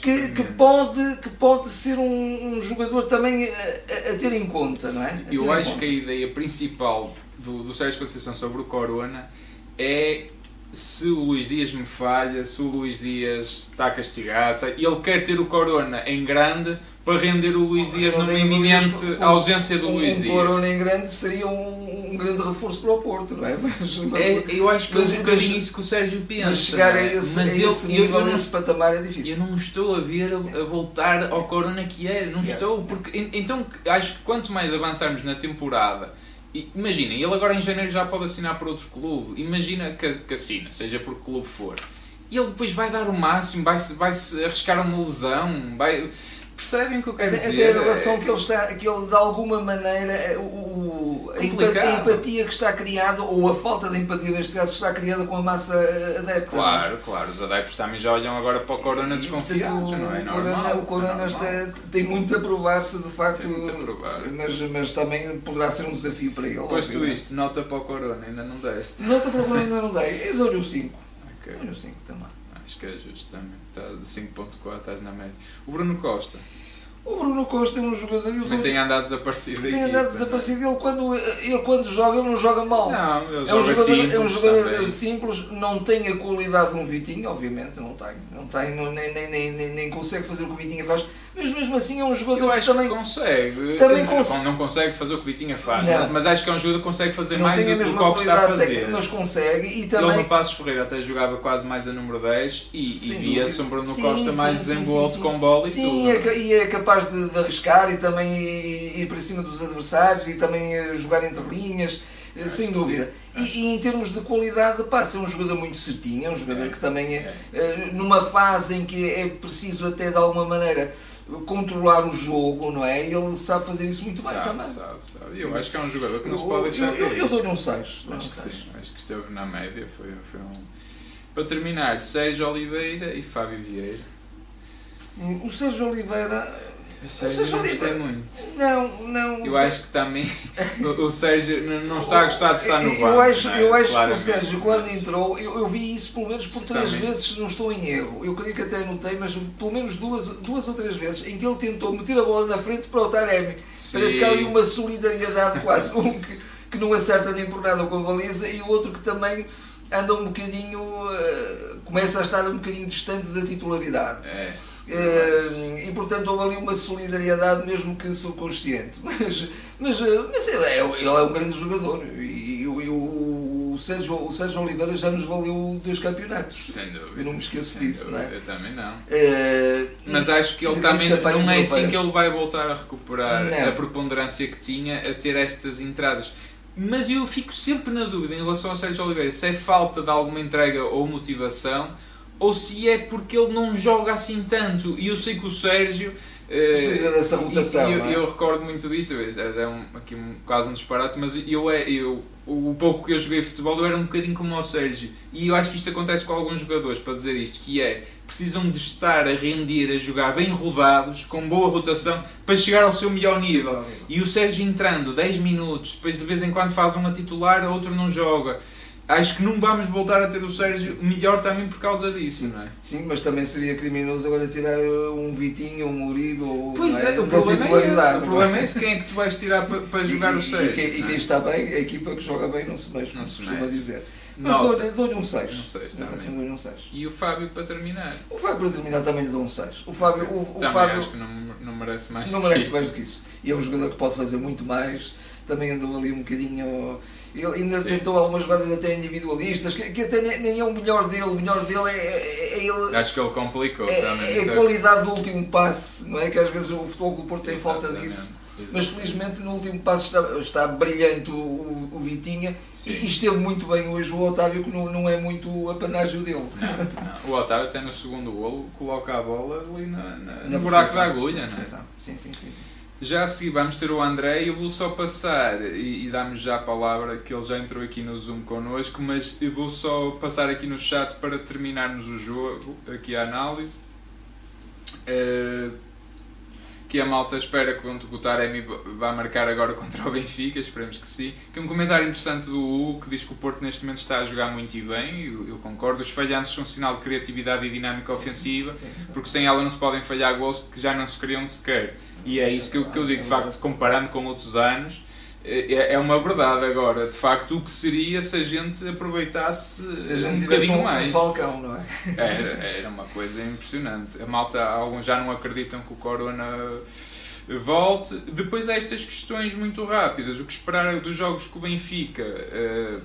que, que, pode, que pode ser um, um jogador também a, a, ter em conta, não é? eu acho que a ideia principal do, do Sérgio Conceição sobre o Corona é se o Luís Dias me falha, se o Luís Dias está castigado, ele quer ter o Corona em grande para render o Luís Dias numa iminente um, ausência do um, Luís um Dias. O Corona em grande seria um, um, grande reforço para o Porto, não é? Mas, é eu acho que mas, é um bocadinho isso que o Sérgio pensa. Mas chegar a é? esse, mas a esse ele, nível, eu, nesse patamar é difícil. Eu não estou a ver a, a voltar ao Corona que era, não yeah. estou, porque então acho que quanto mais avançarmos na temporada Imaginem, ele agora em janeiro já pode assinar por outro clube. Imagina que, que assina, seja por que clube for. E ele depois vai dar o máximo, vai-se vai -se arriscar uma lesão, vai Percebem o que eu quero até, dizer? Até a relação que ele está, que ele de alguma maneira, eh, o, a, empatia que está criada, ou a falta de empatia neste caso, está criada com a massa adepta. Claro, não? claro, os adeptos também já olham agora para o Corona desconfiados, não é? O Corona, o Corona é está, tem muito a provar-se de facto, mas, mas também poderá ser um desafio para ele. Pois tu isto, nota para o Corona, ainda não deste. Nota para o Corona ainda não dei, eu dou-lhe o 5. Okay. Dou-lhe o 5 também. Acho que é justo também. Está de 5.4, estás na média. O Bruno Costa. O Bruno Costa é um jogador. Ele tem andado desaparecido. Tem andado desaparecido. Ele quando, ele quando joga, ele não joga mal. Não, ele é um jogador, simples, é um jogador simples, não tem a qualidade de um Vitinho, obviamente, não tem. Não tem, não, nem, nem, nem, nem consegue fazer o que o Vitinho faz mas mesmo assim é um jogador que também que consegue. Também cons... Não consegue fazer o que o Vitinha faz, não. mas acho que é um jogador que consegue fazer não mais do que o Coque está a fazer. Técnica, mas consegue e também. Ele no Passos Ferreira até jogava quase mais a número 10 e, e via-se um Bruno sim, Costa sim, mais desenvolto com bola e sim, tudo. Sim, é, e é capaz de, de arriscar e também ir, ir para cima dos adversários e também eh, jogar entre linhas eh, sem dúvida. E, e, em termos de qualidade, passa é um jogador muito certinho, é um jogador é. que também é, é, numa fase em que é preciso até de alguma maneira controlar o jogo, não é? E ele sabe fazer isso muito sabe, bem também. Sabe, sabe. Eu acho que é um jogador que não se pode deixar. Eu, eu, eu dou-lhe um 6. Acho que sim, acho que esteve na média. Foi, foi um... Para terminar, Sérgio Oliveira e Fábio Vieira. O Sérgio Oliveira o Sérgio não gostei muito. Não, não. Eu acho que também o, Sérgio não está a gostar de estar no banco. Eu acho, é? eu acho que o Sérgio, quando entrou, eu, eu vi isso pelo menos por três também. vezes, não estou em erro. Eu creio que até anotei, mas pelo menos duas, duas ou três vezes em que ele tentou meter a bola na frente para o Taremi. Parece que há ali uma solidariedade quase. Um que, que não acerta nem por nada com a baliza e o outro que também anda um bocadinho. Uh, começa a estar um bocadinho distante da titularidade. É. Uh, e portanto houve ali uma solidariedade mesmo que subconsciente. Mas, mas, eh, mas ele, é, ele é um grande jogador e, e, e o, o, Sérgio, o Sérgio Oliveira já nos valeu dois campeonatos. Sem dúvida. Eu não me esqueço disso, dúvida, não é? Eu também não. Uh, mas acho que ele também não é assim que ele vai voltar a recuperar não. a preponderância que tinha a ter estas entradas. Mas eu fico sempre na dúvida em relação ao Sérgio Oliveira se é falta de alguma entrega ou motivação ou se é porque ele não joga assim tanto. E eu sei que o Sérgio. Eh, Precisa dessa rotação. eu, é? eu, recordo muito disto, é um, aqui um, quase um disparate, mas eu, é, eu, o pouco que eu joguei futebol eu era um bocadinho como o Sérgio. E eu acho que isto acontece com alguns jogadores, para dizer isto, que é precisam de estar a render, a jogar bem rodados, com boa rotação, para chegar ao seu melhor nível. E o Sérgio entrando 10 minutos, depois de vez em quando faz uma titular, outro não joga acho que não vamos voltar a ter o Sérgio melhor também por causa disso, não é? Sim, mas também seria criminoso agora tirar uh, um Vitinho, um Uribe ou pois é, é, o problema é esse, o problema é esse, quem é que tu vais tirar para, para jogar e, o Sérgio? E, quem, e quem está bem, a equipa que joga bem não se mexe, não se costuma dizer. Mas dou-lhe um 6. Um seis Não, também. assim, dou-lhe um 6. E o Fábio para terminar. O Fábio, para terminar, também lhe dou um 6. O Fábio, o, o também Fábio acho que não, não merece mais não merece isso. mais do que isso. E é um jogador que pode fazer muito mais. Também andou ali um bocadinho. Ele ainda Sim. tentou algumas jogadas até individualistas, que, que até nem, é o melhor dele. O melhor dele é, é, é ele. Acho que ele complicou É, também. é a então- qualidade do último passe, não é? Que às vezes o futebol do Porto tem falta Exatamente, disso. Mas exatamente. felizmente no último passo está, está brilhante o, o, o Vitinha Sim. e esteve muito bem hoje o Otávio, que não, não é muito o apanágio dele. Não, o Otávio até no segundo golo coloca a bola ali na, na, Na no buraco da agulha, não é? Sim, sim, sim. sim. Já a seguir vamos ter o André e eu vou só passar e, e damos já a palavra que ele já entrou aqui no Zoom connosco, mas eu vou só passar aqui no chat para terminarmos o jogo, aqui a análise. Eh, que a malta espera que o Taremi vá marcar agora contra o Benfica, esperemos que sim. Que um comentário interessante do Hugo que diz que o Porto neste momento está a jogar muito e bem, eu, eu concordo. Os falhanços são um sinal de criatividade e dinâmica ofensiva Sim. porque sem ela não se podem falhar gols que já não se criam sequer. E é isso que eu, que eu digo, de facto, comparando com outros anos, é, é uma verdade agora. De facto, o que seria se a gente aproveitasse Se a gente um bocadinho um, um mais? falcão, não é? Era, era uma coisa impressionante. A malta, alguns já não acreditam que o Corona volte. Depois há estas questões muito rápidas. O que esperar dos jogos com o Benfica? Eh,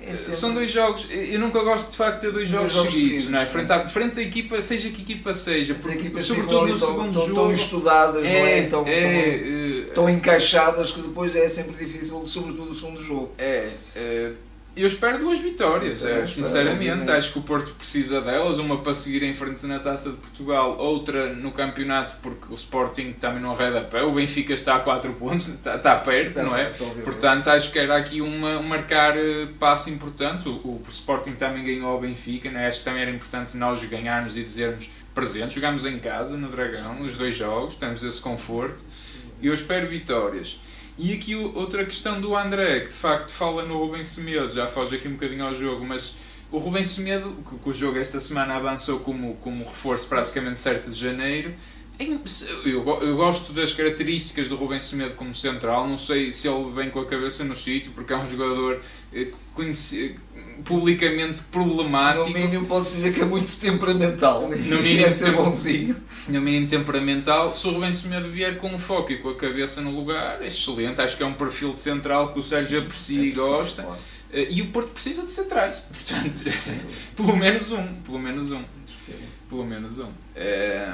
É sempre- são dois jogos. Eu nunca gosto de facto de ter dois Dois jogos, jogos seguidos, seguidos, não é? Frente à, frente à equipa, seja que equipa seja, As porque, equipas sobretudo no tão, segundo tão, jogo. tão estudadas, não é? é, Tão, é, tão, eh, tão encaixadas que depois é sempre difícil, sobretudo o segundo jogo. é, é, eu espero duas vitórias, é, espero, sinceramente. Acho que o Porto precisa delas, uma para seguir em frente na Taça de Portugal, outra no campeonato, porque o Sporting também não arreda pé. O Benfica está a 4 pontos, está, está perto, não é? Portanto, acho que era aqui uma, um marcar eh, passo importante. O, o Sporting também ganhou ao Benfica, né? acho que também era importante nós ganharmos e dizermos presentes. Jogamos em casa, no Dragão, os dois jogos, temos esse conforto. E eu espero vitórias. E aqui outra questão do André, que de facto fala no Rubem Semedo, já foge aqui um bocadinho ao jogo, mas o Rubem Semedo, o jogo esta semana avançou como, como reforço praticamente certo de janeiro, eu, eu gosto das características do Rubem Semedo como central, não sei se ele vem com a cabeça no sítio, porque é um jogador publicamente No problemático, mínimo pode-se dizer que é muito temperamental. No No mínimo é ser bonzinho. no mínimo temperamental. Se o Rubem Semedo vier com o foco e com a cabeça no lugar, é excelente. Acho que é um perfil de central que o Sérgio aprecia e gosta. Claro. Eh, E o Porto precisa de centrais. Portanto, pelo menos um. Pelo menos um. Pelo menos um. Eh,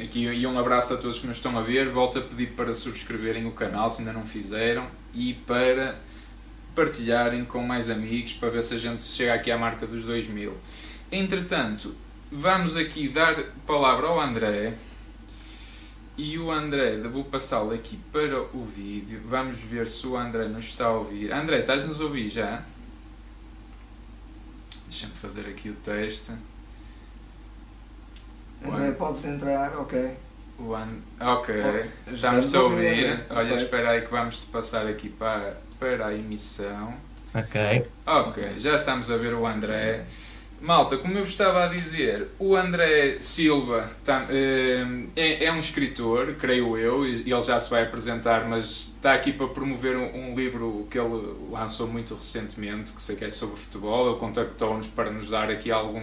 aqui, e um abraço a todos que nos estão a ver. Volto a pedir para subscreverem o canal se ainda não fizeram e para partilharem com mais amigos para ver se a gente chega aqui à marca dos 2000. Entretanto, vamos aqui dar palavra ao André. E o André, vou passá-lo aqui para o vídeo. Vamos ver se o André nos está a ouvir. André, estás-nos a ouvir já? Deixa-me fazer aqui o teste. André, podes entrar, ok. O an... Ok, Oh, estamos estamos a ouvir. Olha, espera aí que vamos-te passar aqui para, para a emissão. Ok. Ok, já estamos a ver o André. Malta, como eu estava a dizer, o André Silva tá- eh, é, é um escritor, creio eu, e ele já se vai apresentar, mas está aqui para promover um, um livro que ele lançou muito recentemente, que sei que é sobre futebol. Ele contactou-nos para nos dar aqui algum.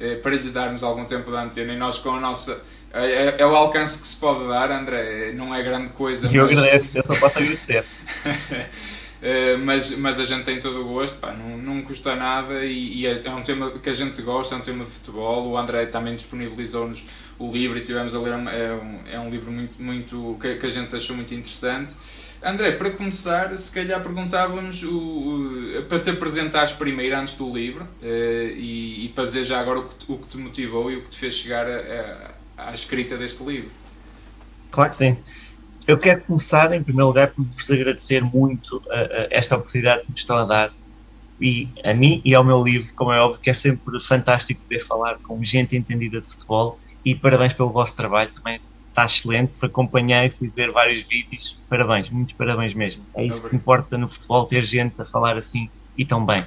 eh, para lhe darmos algum tempo de antena e nós com a nossa. É, é- é o alcance que se pode dar, André, não é grande coisa. Eu mas- agradeço, eu só posso agradecer. Uh, mas, mas a gente tem todo o gosto, pá, não, não custa nada e, e é, é um tema que a gente gosta, é um tema de futebol. O André também disponibilizou-nos o livro e tivemos a ler. É um, é um livro muito, muito que, que a gente achou muito interessante. André, para começar, se calhar perguntávamos o, o- para te apresentares primeiro antes do livro uh, e, e para dizer já agora o que, o que te motivou e o que te fez chegar a- a- à escrita deste livro. Claro que sim. Eu quero começar, em primeiro lugar, por vos agradecer muito a, a esta oportunidade que me estão a dar e a mim e ao meu livro, como é óbvio, que é sempre fantástico poder falar com gente entendida de futebol e parabéns pelo vosso trabalho, também está excelente, acompanhei, fui ver vários vídeos, parabéns, muitos parabéns mesmo. É isso que importa no futebol, ter gente a falar assim e tão bem.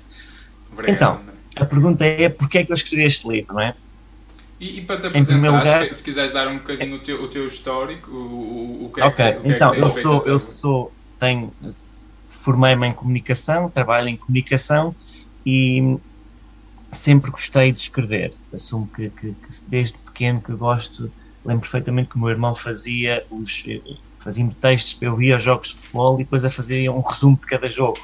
Obrigado, Então. A pergunta é, porquê é que eu escrevi este livro, não é? E, e para te apresentar, lugar- se, se quiseres dar um bocadinho o teu, o teu histórico, o, o, o que é Ok, que, o que então, é que tens eu sou, eu sou, tenho, formei-me em comunicação, trabalho em comunicação e sempre gostei de escrever. Assumo que, que, que desde pequeno que gosto, lembro perfeitamente que o meu irmão fazia os fazia textos para eu via jogos de futebol e depois a fazia um resumo de cada jogo.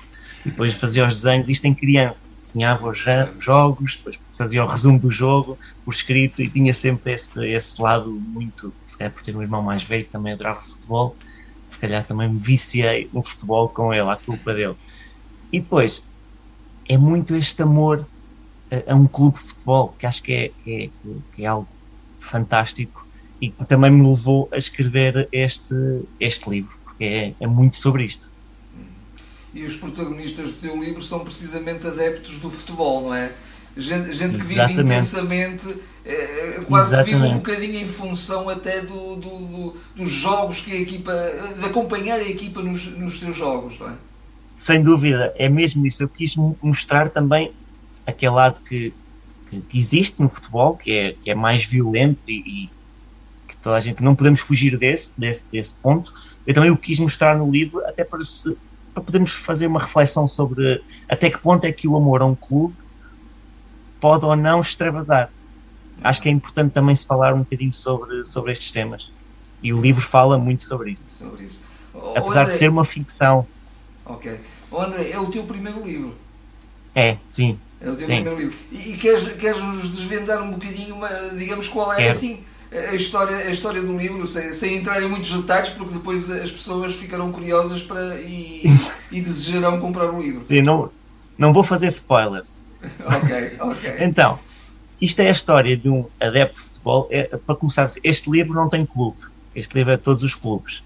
E depois fazia os desenhos, isto em criança, desenhava os jogos, depois fazia o resumo do jogo, por escrito, e tinha sempre esse, esse lado muito, se calhar por ter um irmão mais velho também adorava futebol, se calhar também me viciei no futebol com ele, à culpa dele. E depois, é muito este amor a, a um clube de futebol, que acho que é, que é, que é algo fantástico e que também me levou a escrever este, este livro, porque é, é muito sobre isto. E os protagonistas do teu livro são precisamente adeptos do futebol, não é? Gente, gente que vive intensamente, é, quase Exatamente. vive um bocadinho em função até do, do, do, dos jogos que a equipa, de acompanhar a equipa nos, nos seus jogos, não é? Sem dúvida, é mesmo isso. Eu quis mostrar também aquele lado que, que, que existe no futebol, que é, que é mais violento e, e que toda a gente não podemos fugir desse, desse, desse ponto. Eu também o quis mostrar no livro, até para, se, para podermos fazer uma reflexão sobre até que ponto é que o amor a um clube pode ou não extravasar. Acho que é importante também se falar um bocadinho sobre, sobre estes temas. E o livro fala muito sobre isso. Sobre isso. Apesar André, de ser uma ficção. Ok. Oh, André, é o teu primeiro livro. É, sim. É o teu sim. primeiro livro. E, e queres, queres nos desvendar um bocadinho, uma, digamos, qual é Quero. assim a história, a história do livro, sem, sem entrar em muitos detalhes, porque depois as pessoas ficarão curiosas para, e, e desejarão comprar o livro. Sim, não, não vou fazer spoilers. ok, ok. Então, isto é a história de um adepto de futebol. É, para começar, este livro não tem clube. Este livro é todos os clubes.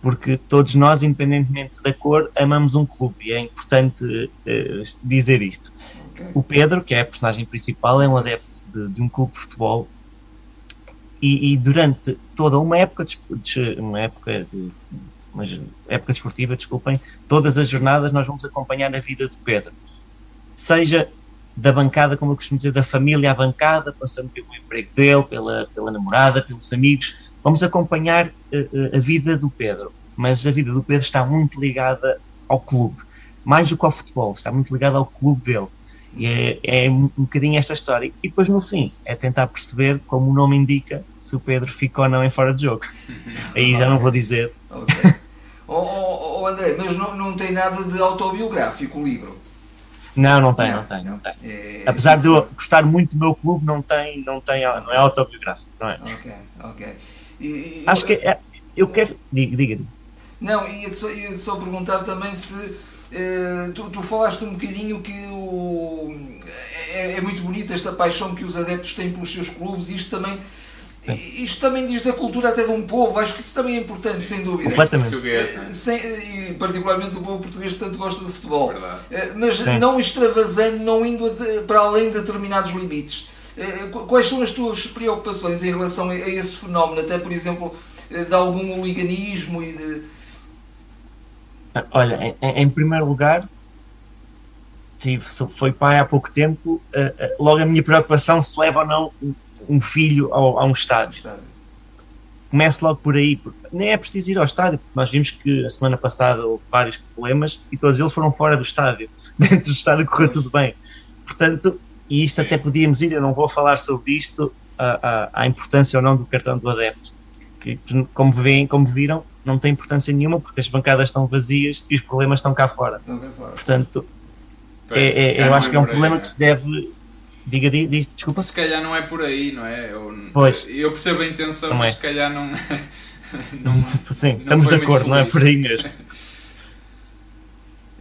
Porque todos nós, independentemente da cor, amamos um clube. E é importante uh, dizer isto. Okay. O Pedro, que é a personagem principal, é um adepto de, de um clube de futebol. E, e, durante toda uma época, de, uma época de, uma época desportiva, desculpem, todas as jornadas nós vamos acompanhar a vida de Pedro. Seja da bancada, como eu costumo dizer, da família à bancada, passando pelo emprego dele, pela, pela namorada, pelos amigos. Vamos acompanhar uh, a vida do Pedro, mas a vida do Pedro está muito ligada ao clube, mais do que ao futebol, está muito ligada ao clube dele. E é, é um, bocadinho esta história. E depois, no fim, é tentar perceber, como o nome indica, se o Pedro ficou ou não em fora de jogo. Aí já não vou dizer. Ok. oh, oh, oh, André, mas não, não tem nada de autobiográfico o livro? Não, não tem, não, não tem, não tem. É, Apesar de eu gostar muito do meu clube, não tem, não tem, não é autobiográfico, não é? Ok, ok. E, Acho que é, eu quero. Diga, diga. Não, ia-te só, ia só perguntar também se. Uh, tu, tu, falaste um bocadinho que o, é, é, muito bonita esta paixão que os adeptos têm pelos seus clubes, isto também isto também diz da cultura até de um povo, acho que isso também é importante, sem dúvida. Completamente. Eh, sem, e particularmente do povo português que tanto gosta de futebol. Verdade. Eh, mas Sim. não extravasando, não indo para além de determinados limites. Eh, quais são as tuas preocupações em relação a esse fenómeno, até por exemplo, de algum hooliganismo e de. Olha, em, em primeiro lugar, tive, foi pai há pouco tempo, logo a minha preocupação se leva ou não um filho ao, a um estádio. Comece logo por aí, porque nem é preciso ir ao estádio, porque nós vimos que a semana passada houve vários problemas e todos eles foram fora do estádio. Dentro do estádio correu tudo bem. Portanto, e isto até podíamos ir, eu não vou falar sobre isto, a, a, a importância ou não do cartão do adepto. Que, como, veem, como viram, não tem importância nenhuma porque as bancadas estão vazias e os problemas estão cá fora. Estão cá fora. Portanto, é, é, eu acho que é um problema que se deve Diga, diga, diz, desculpa. Se calhar não é por aí, não é? Eu, pois. eu percebo a intenção, não mas é. se calhar não. não Sim, não estamos de acordo, não é por aí mesmo.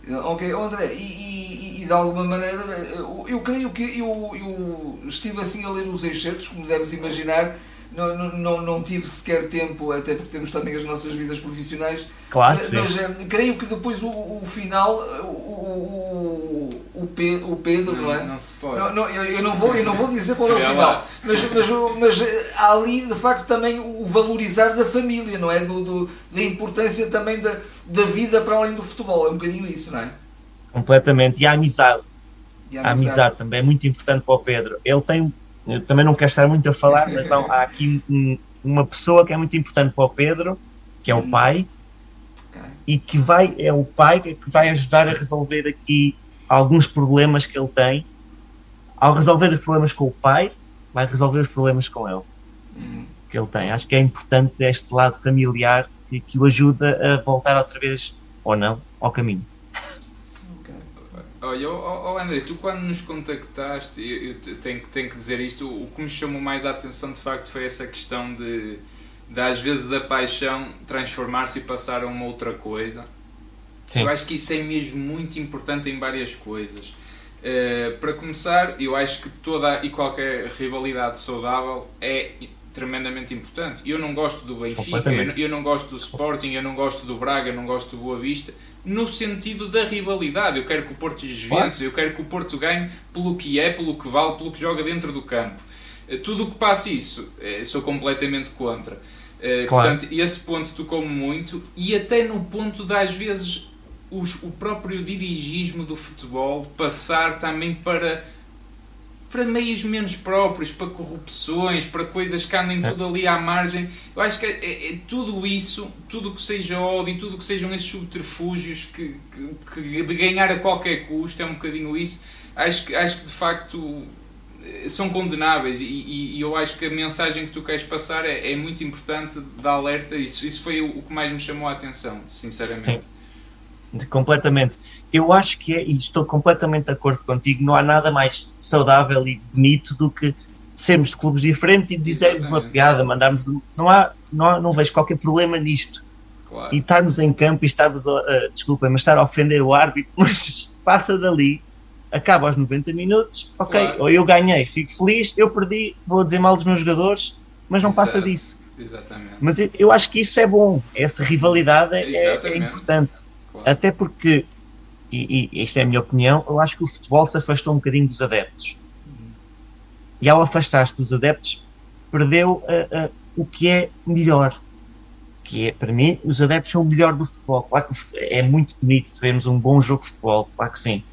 ok, André, e, e, e, de alguma maneira, eu, eu creio que eu, eu estive assim a ler os excertos, como deves imaginar, não, não, não tive sequer tempo, até porque temos também as nossas vidas profissionais. Claro, mas, mas eh, creio que depois o, o final, o, o, o, Pedro, o Pedro não, não é? Não se pode. Não, não, eu, eu, não vou, eu não vou dizer qual é o final, mas, mas, mas eh, há ali de facto também o valorizar da família, não é? Do, do, da importância também da, da vida para além do futebol, é um bocadinho isso, não é? Completamente. E a amizade. E a amizade. a amizade também é muito importante para o Pedro. Ele tem eu também não quero estar muito a falar, mas não, há aqui um, uma pessoa que é muito importante para o Pedro, que é o pai, okay. e que vai, é o pai que vai ajudar a resolver aqui alguns problemas que ele tem, ao resolver os problemas com o pai, vai resolver os problemas com ele. Uhum. Que ele tem. Acho que é importante este lado familiar que, que o ajuda a voltar outra vez, ou não, ao caminho. Olha, oh, oh André, tu quando nos contactaste, eu, eu te- tenho, que- tenho que dizer isto, o que me chamou mais a atenção de facto foi essa questão de, de às vezes da paixão transformar-se e passar a uma outra coisa. Sim. Eu acho que isso é mesmo muito importante em várias coisas. Eh, para começar, eu acho que toda e qualquer rivalidade saudável é tremendamente importante. Eu não gosto do Benfica, eu, não- eu não gosto do Sporting, eu não gosto do Braga, eu não gosto do Boa Vista, no sentido da rivalidade. Eu quero que o Porto lhes vença, eu quero que o Porto ganhe pelo que é, pelo que vale, pelo que joga dentro do campo. Eh, Tudo o que passa isso, eh, sou completamente contra. Claro. Portanto, esse ponto tocou-me muito e até no ponto de às vezes os- o próprio dirigismo do futebol passar também para para meios menos próprios, para corrupções, para coisas que andem É. tudo ali à margem. Eu acho que é, é- é tudo isso, tudo que seja ódio, tudo que sejam esses subterfúgios que, que- que de ganhar a qualquer custo, é um bocadinho isso. Acho que, acho que de facto eh, são condenáveis e, e- e eu acho que a mensagem que tu queres passar é, é muito importante de alerta. Isso, isso foi o, o que mais me chamou a atenção, sinceramente. De- Completamente. Eu acho que é, e estou completamente de acordo contigo, não há nada mais saudável e bonito do que sermos de clubes diferentes e dizermos uma piada, mandarmos. Não, há, não, há, não vejo qualquer problema nisto. Claro. E estarmos em campo e estarmos, a, a, desculpem, mas estar a ofender o árbitro, mas passa dali, acaba aos 90 minutos, ok, Claro. ou eu ganhei, fico feliz, eu perdi, vou dizer mal dos meus jogadores, mas não passa Exato. disso. Exatamente. Mas eu, eu acho que isso é bom, essa rivalidade é- é, importante. Claro. Até porque, e, e esta é a minha opinião, eu acho que o futebol se afastou um bocadinho dos adeptos. E ao afastar-se dos adeptos, perdeu ah, ah, o que é melhor. Que é, para mim, os adeptos são o melhor do futebol. Claro que é muito bonito vermos um bom jogo de futebol, claro que sim.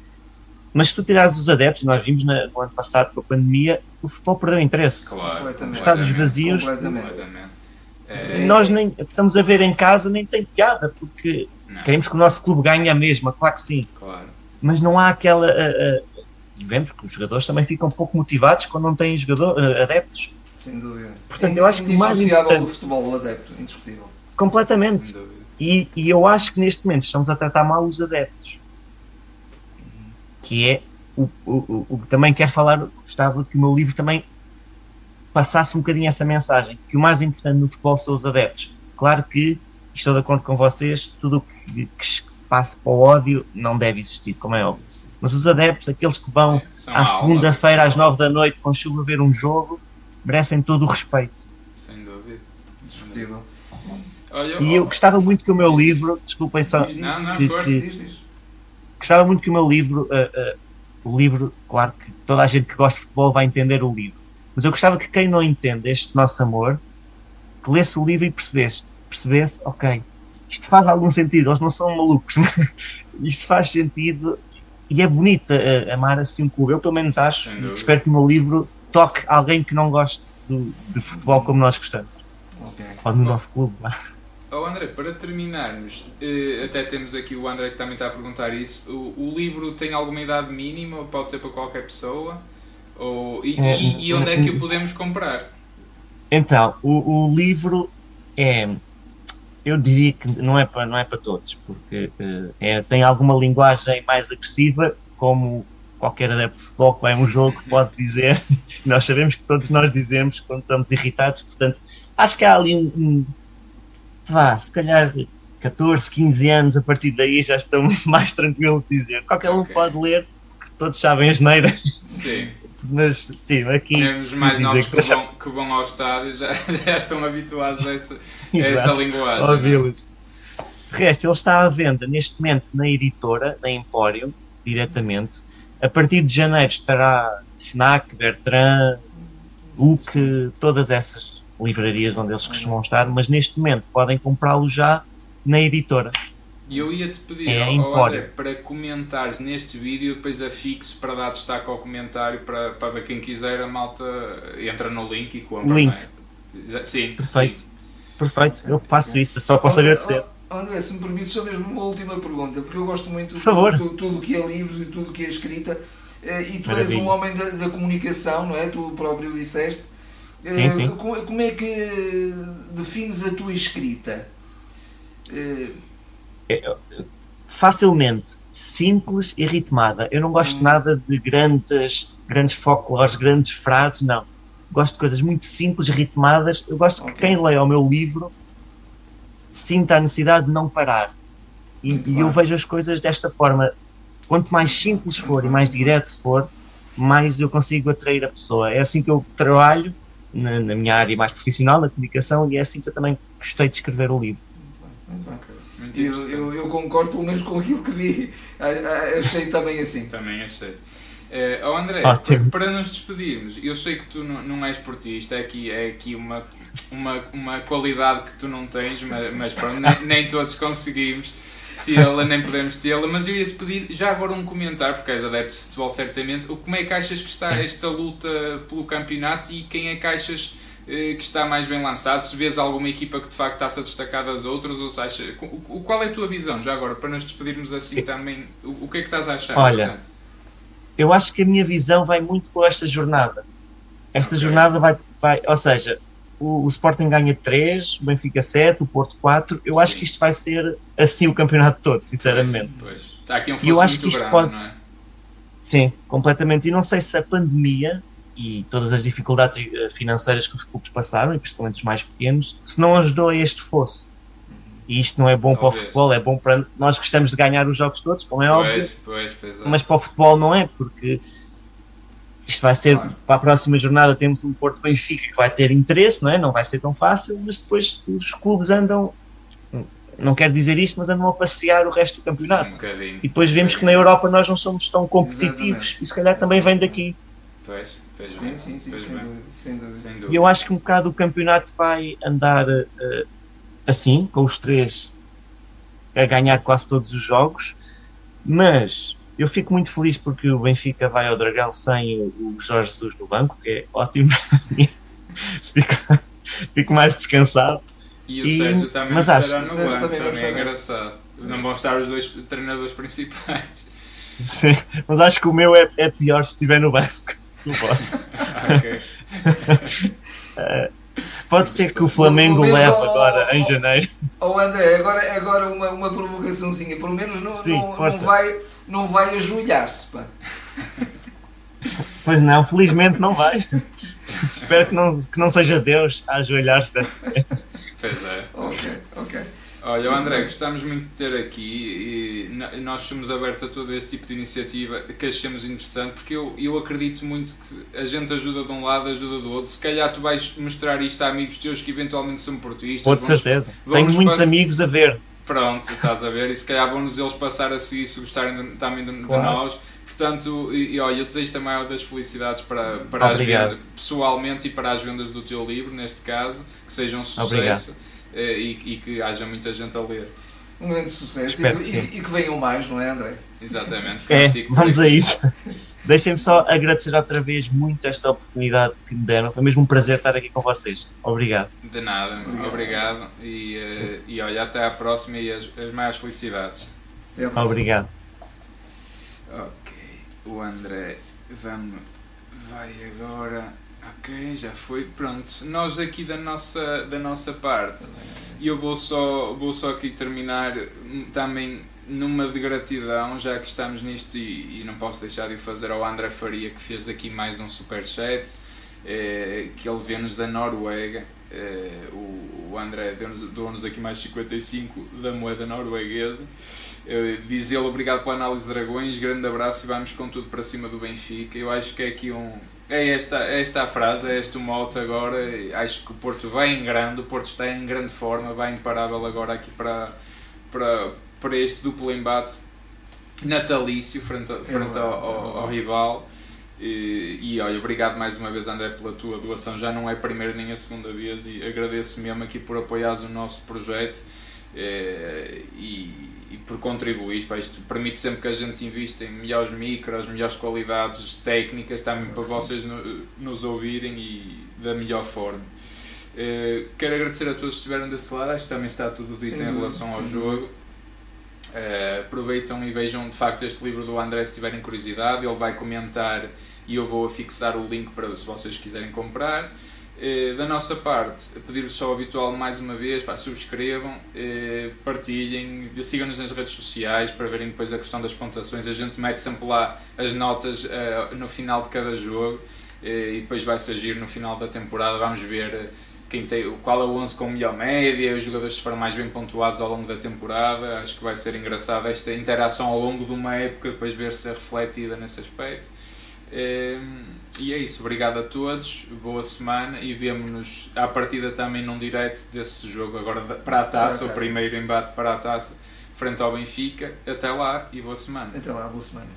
Mas se tu tirares os adeptos, nós vimos na- no ano passado com a pandemia, o futebol perdeu interesse. Claro. Completamente, vazios, Completamente. completamente. É, nós nem estamos a ver em casa, nem tem piada, porque não, queremos que o nosso clube ganhe a mesma, claro que sim. claro. mas não há aquela. ah, ah, e vemos que os jogadores também ficam um pouco motivados quando não têm jogador, ah, adeptos. Sem dúvida. Portanto, eu acho que o mais importante- do futebol, o adepto, indiscutível. Completamente. E, e eu acho que neste momento estamos a tratar mal os adeptos. Que é o, o, o, o que também quero falar, gostava que o meu livro também passasse um bocadinho essa mensagem, que o mais importante no futebol são os adeptos. Claro que estou de acordo com vocês, tudo o que, que se passe para o ódio não deve existir, como é óbvio. Mas os adeptos, aqueles que vão são à segunda-feira às nove da noite com chuva ver um jogo, merecem todo o respeito. Sem dúvida. E eu gostava muito que o meu livro, desculpem só, Não, não, que- força. que- diz, diz. gostava muito que o meu livro, ah, ah, o livro, claro que toda a gente que gosta de futebol vai entender o livro, mas eu gostava que quem não entende este nosso amor, que lesse o livro e percebesse, percebesse, ok, isto faz algum sentido, eles não são malucos, isto faz sentido e é bonito ah, amar assim um clube. Eu pelo menos acho, espero que o meu livro toque alguém que não goste do, de futebol como nós gostamos, Ok. ou no nosso clube. Oh André, para terminarmos, eh, até temos aqui o André que também está a perguntar isso. O, o livro tem alguma idade mínima? Pode ser para qualquer pessoa? Ou, e, É, e- e onde é que o podemos comprar? Então, o, o livro é. Eu diria que não é para, não é para todos, porque eh, é- tem alguma linguagem mais agressiva, como qualquer adepto de futebol que vai a um jogo pode dizer. nós sabemos que todos nós dizemos quando estamos irritados, portanto, acho que há ali um. um vá, se calhar 14, 15 anos, a partir daí já estão mais tranquilo de dizer. Qualquer um Ok. pode ler, porque todos sabem as neiras, Sim, mas sim, aqui. temos mais novos que que vão, que vão ao estádio já, já estão habituados a essa, a essa linguagem. é? ouvi-los. De resto, ele está à venda neste momento na editora, na Emporium, diretamente. A partir de janeiro estará Fnac, Bertrand, UC, todas essas livrarias onde eles costumam estar, mas neste momento podem comprá-lo já na editora. E eu ia-te pedir, É. André, para comentares neste vídeo, depois afixo para dar destaque ao comentário, para, para quem quiser, a malta entra no link e compra. Link. é? Sim, Perfeito. sim. Perfeito, eu faço isso, só posso agradecer. Oh, André, se me permite, só mesmo uma última pergunta, porque eu gosto muito de tudo, tudo que é livros e tudo que é escrita, eh, e tu Maravilha. és um homem da, da, comunicação, não é? Tu próprio disseste. Eh, sim, sim. Como, como é que defines a tua escrita? É, facilmente, simples e ritmada. Eu não gosto hum. nada de grandes, grandes folclores, grandes frases, não. Gosto de coisas muito simples, ritmadas. Eu gosto okay. que quem leia o meu livro sinta a necessidade de não parar. E, e eu vejo as coisas desta forma. Quanto mais simples for e mais direto for, mais eu consigo atrair a pessoa. É assim que eu trabalho na, na minha área mais profissional, na comunicação, e é assim que eu também gostei de escrever o livro. Muito bem. Muito eu, eu, eu, concordo pelo menos com aquilo que vi. Achei também assim. Também achei. Uh, oh André, para, para nos despedirmos, eu sei que tu não, não és portista, é aqui, é aqui uma, uma, uma qualidade que tu não tens, mas, mas pronto, nem, nem todos conseguimos tê-la, nem podemos tê-la, mas eu ia-te pedir já agora um comentário, porque és adepto de futebol certamente, como é que achas que está Sim. esta luta pelo campeonato e quem é que achas que está mais bem lançado, se vês alguma equipa que de facto está-se a destacar das outras, ou seja, qual é a tua visão, já agora, para nos despedirmos assim também, o que é que estás a achar? Olha, eu acho que a minha visão vai muito com esta jornada. Esta okay. jornada vai, vai, ou seja, o, o, Sporting ganha 3, o Benfica 7, o Porto 4, eu Sim. acho que isto vai ser assim o campeonato todo, sinceramente. Pois, pois. Está aqui um eu acho que isto grande, pode... não é? Sim, completamente. E não sei se a pandemia e todas as dificuldades eh, financeiras que os clubes passaram, e principalmente os mais pequenos, se não ajudou a este fosso. E isto não é bom Talvez. para o futebol, é bom para. Nós gostamos de ganhar os jogos todos, como é pois, óbvio. Pois, pois é. Mas para o futebol não é, porque isto vai ser. Claro. Para a próxima jornada temos um Porto Benfica que vai ter interesse, não é? Não vai ser tão fácil, mas depois os clubes andam. Não quero dizer isto, mas andam a passear o resto do campeonato. Um e depois vemos que na Europa nós não somos tão competitivos Exatamente. e se calhar também vem daqui. Pois. Pois sim, sim, sim, sem dúvida, sem, dúvida. sem dúvida. E eu acho que um bocado o campeonato vai andar uh, assim, com os três a ganhar quase todos os jogos, mas eu fico muito feliz porque o Benfica vai ao Dragão sem o Jorge Jesus no banco, que é ótimo fico, fico mais descansado. E o e, Sérgio também mas estará acho, no banco, também, também é engraçado. Não vão estar os dois treinadores principais. Sim, mas acho que o meu é, é pior se estiver no banco. Não posso. ok. Uh, pode ser que o Flamengo leve agora em janeiro. Ou oh, André, agora, agora uma, uma provocaçãozinha. Pelo menos não, Sim, não, não, vai, não vai ajoelhar-se, pá. Pois não, felizmente não vai. Espero que não, que não seja Deus a ajoelhar-se desta vez. Pois é. Ok, ok. Olha, André, gostamos muito de ter aqui e nós somos abertos a todo este tipo de iniciativa que achamos interessante porque eu, eu acredito muito que a gente ajuda de um lado, ajuda do outro. Se calhar tu vais mostrar isto a amigos teus que eventualmente são portuguistas. Pode certeza. Tenho muitos amigos a ver. Pronto, estás a ver e se calhar vão-nos eles passar a seguir se gostarem também de, claro. de nós. Portanto, e, e olha, eu desejo-te a maior das felicidades para, para as vendas, pessoalmente e para as vendas do teu livro, neste caso, que sejam um sucesso. Obrigado e, e, que haja muita gente a ler. Um grande sucesso e, que, e, que venham mais, não é, André? Exatamente. É, vamos a isso. Deixem-me só agradecer outra vez muito esta oportunidade que me deram. Foi mesmo um prazer estar aqui com vocês. Obrigado. De nada, obrigado. obrigado. E, uh, e olha, até à próxima e as, as maiores felicidades. Obrigado. Ok, o André vamos, vai agora. Ok, já foi. Pronto, nós aqui da nossa, da nossa parte, e eu vou só, vou só aqui terminar hum, também numa de gratidão, já que estamos nisto e, e não posso deixar de fazer ao André Faria, que fez aqui mais um super chat, eh, que ele vê-nos da Noruega. Eh, o, o André deu-nos deu aqui mais 55 da moeda norueguesa. Eh, diz ele obrigado pela análise de dragões, grande abraço e vamos com tudo para cima do Benfica. Eu acho que é aqui um, é esta, é esta a frase, é este o mote agora. Acho que o Porto vai em grande, o Porto está em grande forma, vai imparável agora aqui para, para, para este duplo embate natalício frente, a, frente ao, ao, ao rival. E, e olha, obrigado mais uma vez André pela tua doação, já não é a primeira nem a segunda vez e agradeço mesmo aqui por apoiares o nosso projeto eh, e, e por contribuir para isto permite sempre que a gente invista em melhores micros, melhores qualidades técnicas também para vocês no, nos ouvirem e da melhor forma. Uh, quero agradecer a todos que estiveram desse lado, acho que também está tudo dito Sem em relação ao sem jogo. Uh, aproveitam e vejam de facto este livro do André se tiverem curiosidade, ele vai comentar e eu vou fixar o link para se vocês quiserem comprar. Uh, da nossa parte, pedir-vos só o habitual mais uma vez, pá, subscrevam, uh, partilhem, sigam-nos nas redes sociais para verem depois a questão das pontuações. A gente mete sempre lá as notas no final de cada jogo e depois vai-se agir no final da temporada. Vamos ver quem tem, qual é o 11 com melhor média, os jogadores que foram mais bem pontuados ao longo da temporada. Acho que vai ser engraçado esta interação ao longo de uma época, depois ver se é refletida nesse aspecto. E é isso, obrigado a todos, boa semana e vemo-nos à partida também num direto desse jogo agora para a taça, o primeiro embate para a taça, frente ao Benfica. Até lá e boa semana. Até lá, boa semana.